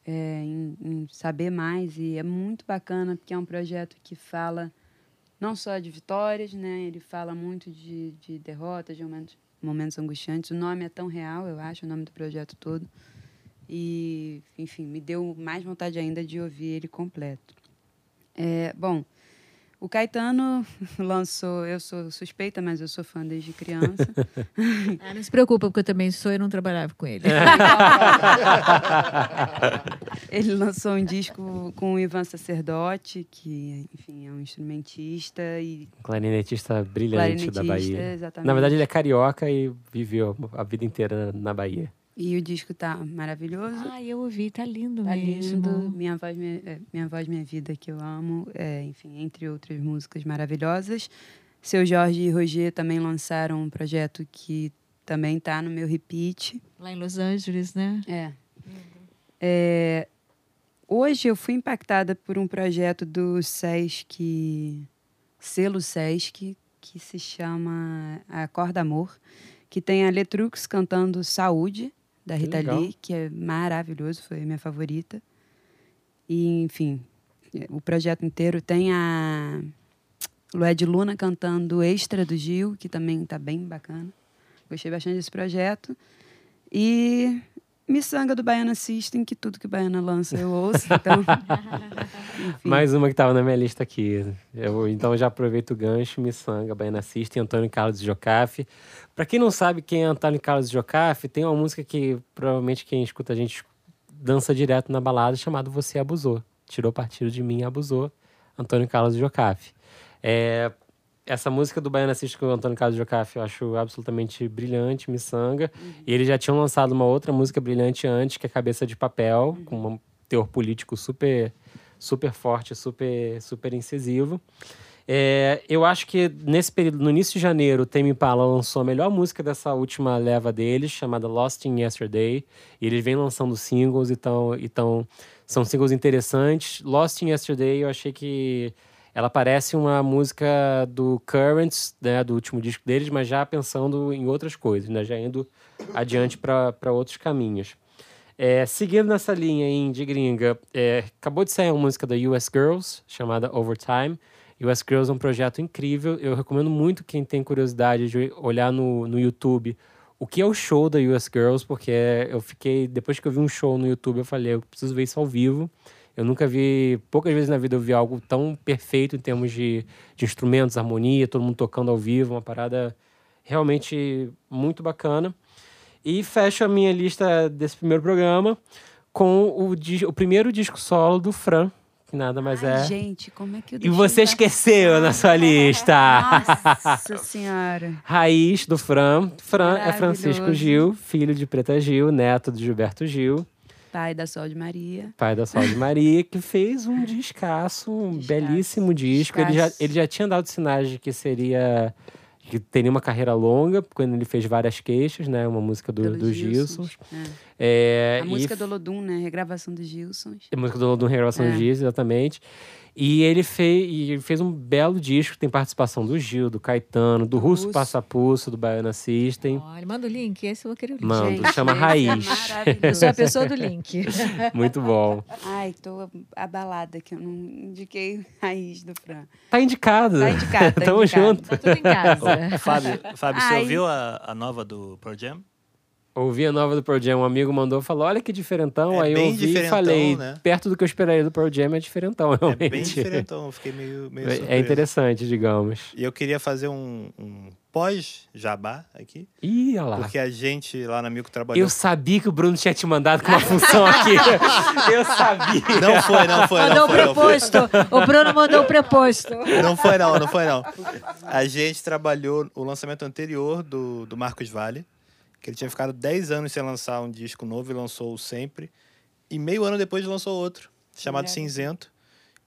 é, em, em saber mais, e é muito bacana, porque é um projeto que fala não só de vitórias, né? Ele fala muito de, de derrotas, de momentos, momentos angustiantes. O nome é tão real, eu acho, o nome do projeto todo. E, enfim, me deu mais vontade ainda de ouvir ele completo. É, bom, o Caetano lançou, eu sou suspeita, mas eu sou fã desde criança. Ah, não se preocupa, porque eu também sou e não trabalhava com ele. Ele lançou um disco com o Ivan Sacerdote, que, enfim, é um instrumentista e Clarinetista brilhante clarinetista, da Bahia. exatamente. Na verdade, ele é carioca e viveu a vida inteira na Bahia. E o disco tá maravilhoso. Ai, eu ouvi, tá lindo Tá mesmo. lindo. Minha voz, minha, é, minha voz, minha vida, que eu amo. É, enfim, entre outras músicas maravilhosas. Seu Jorge e Roger também lançaram um projeto que também tá no meu repeat. Lá em Los Angeles, né? É. É, hoje eu fui impactada por um projeto do Sesc, selo Sesc, que se chama Acorda Amor, que tem a Letrux cantando Saúde, da Que Rita legal. Lee, que é maravilhoso, foi a minha favorita. E, enfim, o projeto inteiro tem a Lued Luna cantando Extra do Gil, que também está bem bacana. Gostei bastante desse projeto. E Miçanga do Baiana System, que tudo que Baiana lança eu ouço. Então. Mais uma que estava na minha lista aqui. Eu, então já aproveito o gancho, Missanga, Baiana System, Antônio Carlos Jocafe. Para quem não sabe quem é Antônio Carlos Jocafe, tem uma música que provavelmente quem escuta a gente dança direto na balada, chamada Você Abusou. Tirou partido de mim e abusou, Antônio Carlos Jocafe. É, essa música do Baiana System com o Antônio Carlos Jocafe eu acho absolutamente brilhante, Missanga. E eles já tinham lançado uma outra música brilhante antes, que é Cabeça de Papel, com um teor político super super forte, super super incisivo. É, eu acho que nesse período, no início de janeiro, o Tame Impala lançou a melhor música dessa última leva deles, chamada Lost in Yesterday. E eles vêm lançando singles, então, então são singles interessantes. Lost in Yesterday, eu achei que ela parece uma música do Currents, né, do último disco deles, mas já pensando em outras coisas, né, já indo adiante para outros caminhos. É, seguindo nessa linha de gringa, é, acabou de sair uma música da US Girls, chamada Overtime. US Girls é um projeto incrível. Eu recomendo muito quem tem curiosidade de olhar no, no YouTube o que é o show da US Girls, porque eu fiquei. Depois que eu vi um show no YouTube, eu falei, eu preciso ver isso ao vivo. Eu nunca vi, poucas vezes na vida eu vi algo tão perfeito em termos de, de instrumentos, harmonia, todo mundo tocando ao vivo, uma parada realmente muito bacana. E fecho a minha lista desse primeiro programa com o, o primeiro disco solo do Fran, que nada mais Ai, é. Gente, como é que eu E você esqueceu na sua lista. Nossa senhora. Raiz do Fran. Fran é Francisco. Gil, filho de Preta Gil, neto de Gilberto Gil, Pai da Sol de Maria. pai da Sol de Maria, que fez um descasso, um belíssimo disco. Ele já, ele já tinha dado sinais de que seria. que teria uma carreira longa, quando ele fez várias queixas, né? Uma música do, do Gilsons. Gilson. É. É, A e música do Lodum, né? Regravação dos Gilsons. A música do, do Regravação É. do Gil, exatamente. E ele, fez, e ele fez um belo disco, tem participação do Gil, do Caetano, do Russo Russo. Passapulso, do Baiana System. Olha, manda o link, esse eu vou querer o link. Mando, Gente, chama é Raiz. maravilhoso. Eu sou a pessoa do link. Muito bom. Ai, tô abalada que eu não indiquei Raiz do Fran. Tá indicado. Tá indicado, tá Tamo indicado. junto. Tá tudo em casa. Ô, Fábio, Fábio você ouviu a, a nova do Pearl Jam? Ouvi a nova do Pearl Jam, um amigo mandou, falou, olha que diferentão. É Aí eu ouvi e falei, né? perto do que eu esperaria do Pearl Jam, é diferentão, É realmente. bem diferentão, eu fiquei meio, meio É surpreso. interessante, digamos. E eu queria fazer um, um pós-jabá aqui, Ih, olha lá. porque a gente lá na Milco trabalhou... Eu sabia que o Bruno tinha te mandado com uma função aqui. eu sabia. Não foi, não foi, Mandou não o foi, não foi. preposto. O Bruno mandou o preposto. Não foi não, não foi não. A gente trabalhou o lançamento anterior do, do Marcos Vale, que ele tinha ficado 10 anos sem lançar um disco novo e lançou o Sempre. E meio ano depois lançou outro, chamado. Cinzento,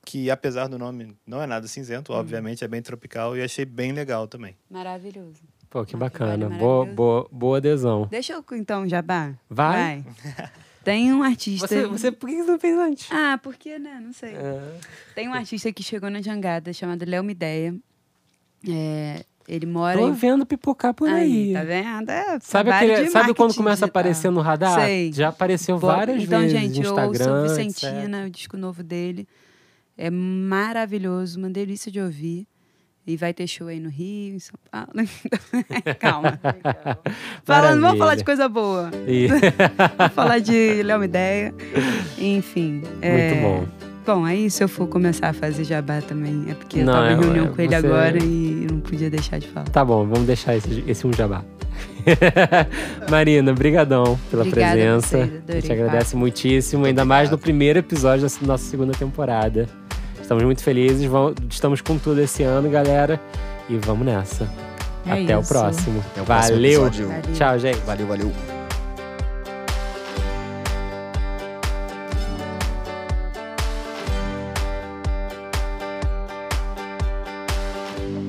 que apesar do nome não é nada cinzento, obviamente, é bem tropical e achei bem legal também. Maravilhoso. Pô, que bacana. Boa, boa, boa adesão. Deixa eu então, Jabá. Vai? Tem um artista. Você, você, por que você não fez antes? Ah, porque, né? Não sei. É. Tem um artista que chegou na jangada chamado Léo Mideia. É, ele mora Tô em. vendo pipocar por aí. Aí, tá vendo? É, Sabe, aquele, sabe quando começa a aparecer no radar? Sei. Já apareceu Bo- várias então, vezes gente, no eu ouço Instagram. Vicentina, o disco novo dele. É maravilhoso, uma delícia de ouvir. E vai ter show aí no Rio, em São Paulo. Calma. Fala, não vamos falar de coisa boa. etc. Vamos falar de Léo Mideia. Enfim. é, Muito bom. Bom, aí se eu for começar a fazer jabá também, é porque eu Não, tava em é- reunião é, com ele você- agora e não podia deixar de falar. Tá bom, vamos deixar esse, esse um jabá. Marina, brigadão pela Obrigada presença. vocês, a adorei gente agradece muitíssimo, ainda mais no primeiro episódio da nossa segunda temporada. Estamos muito felizes, vamos- estamos com tudo esse ano, galera. E vamos nessa. É Até o próximo. Até o próximo Valeu. episódio. Valeu. Tchau, gente. Valeu, valeu.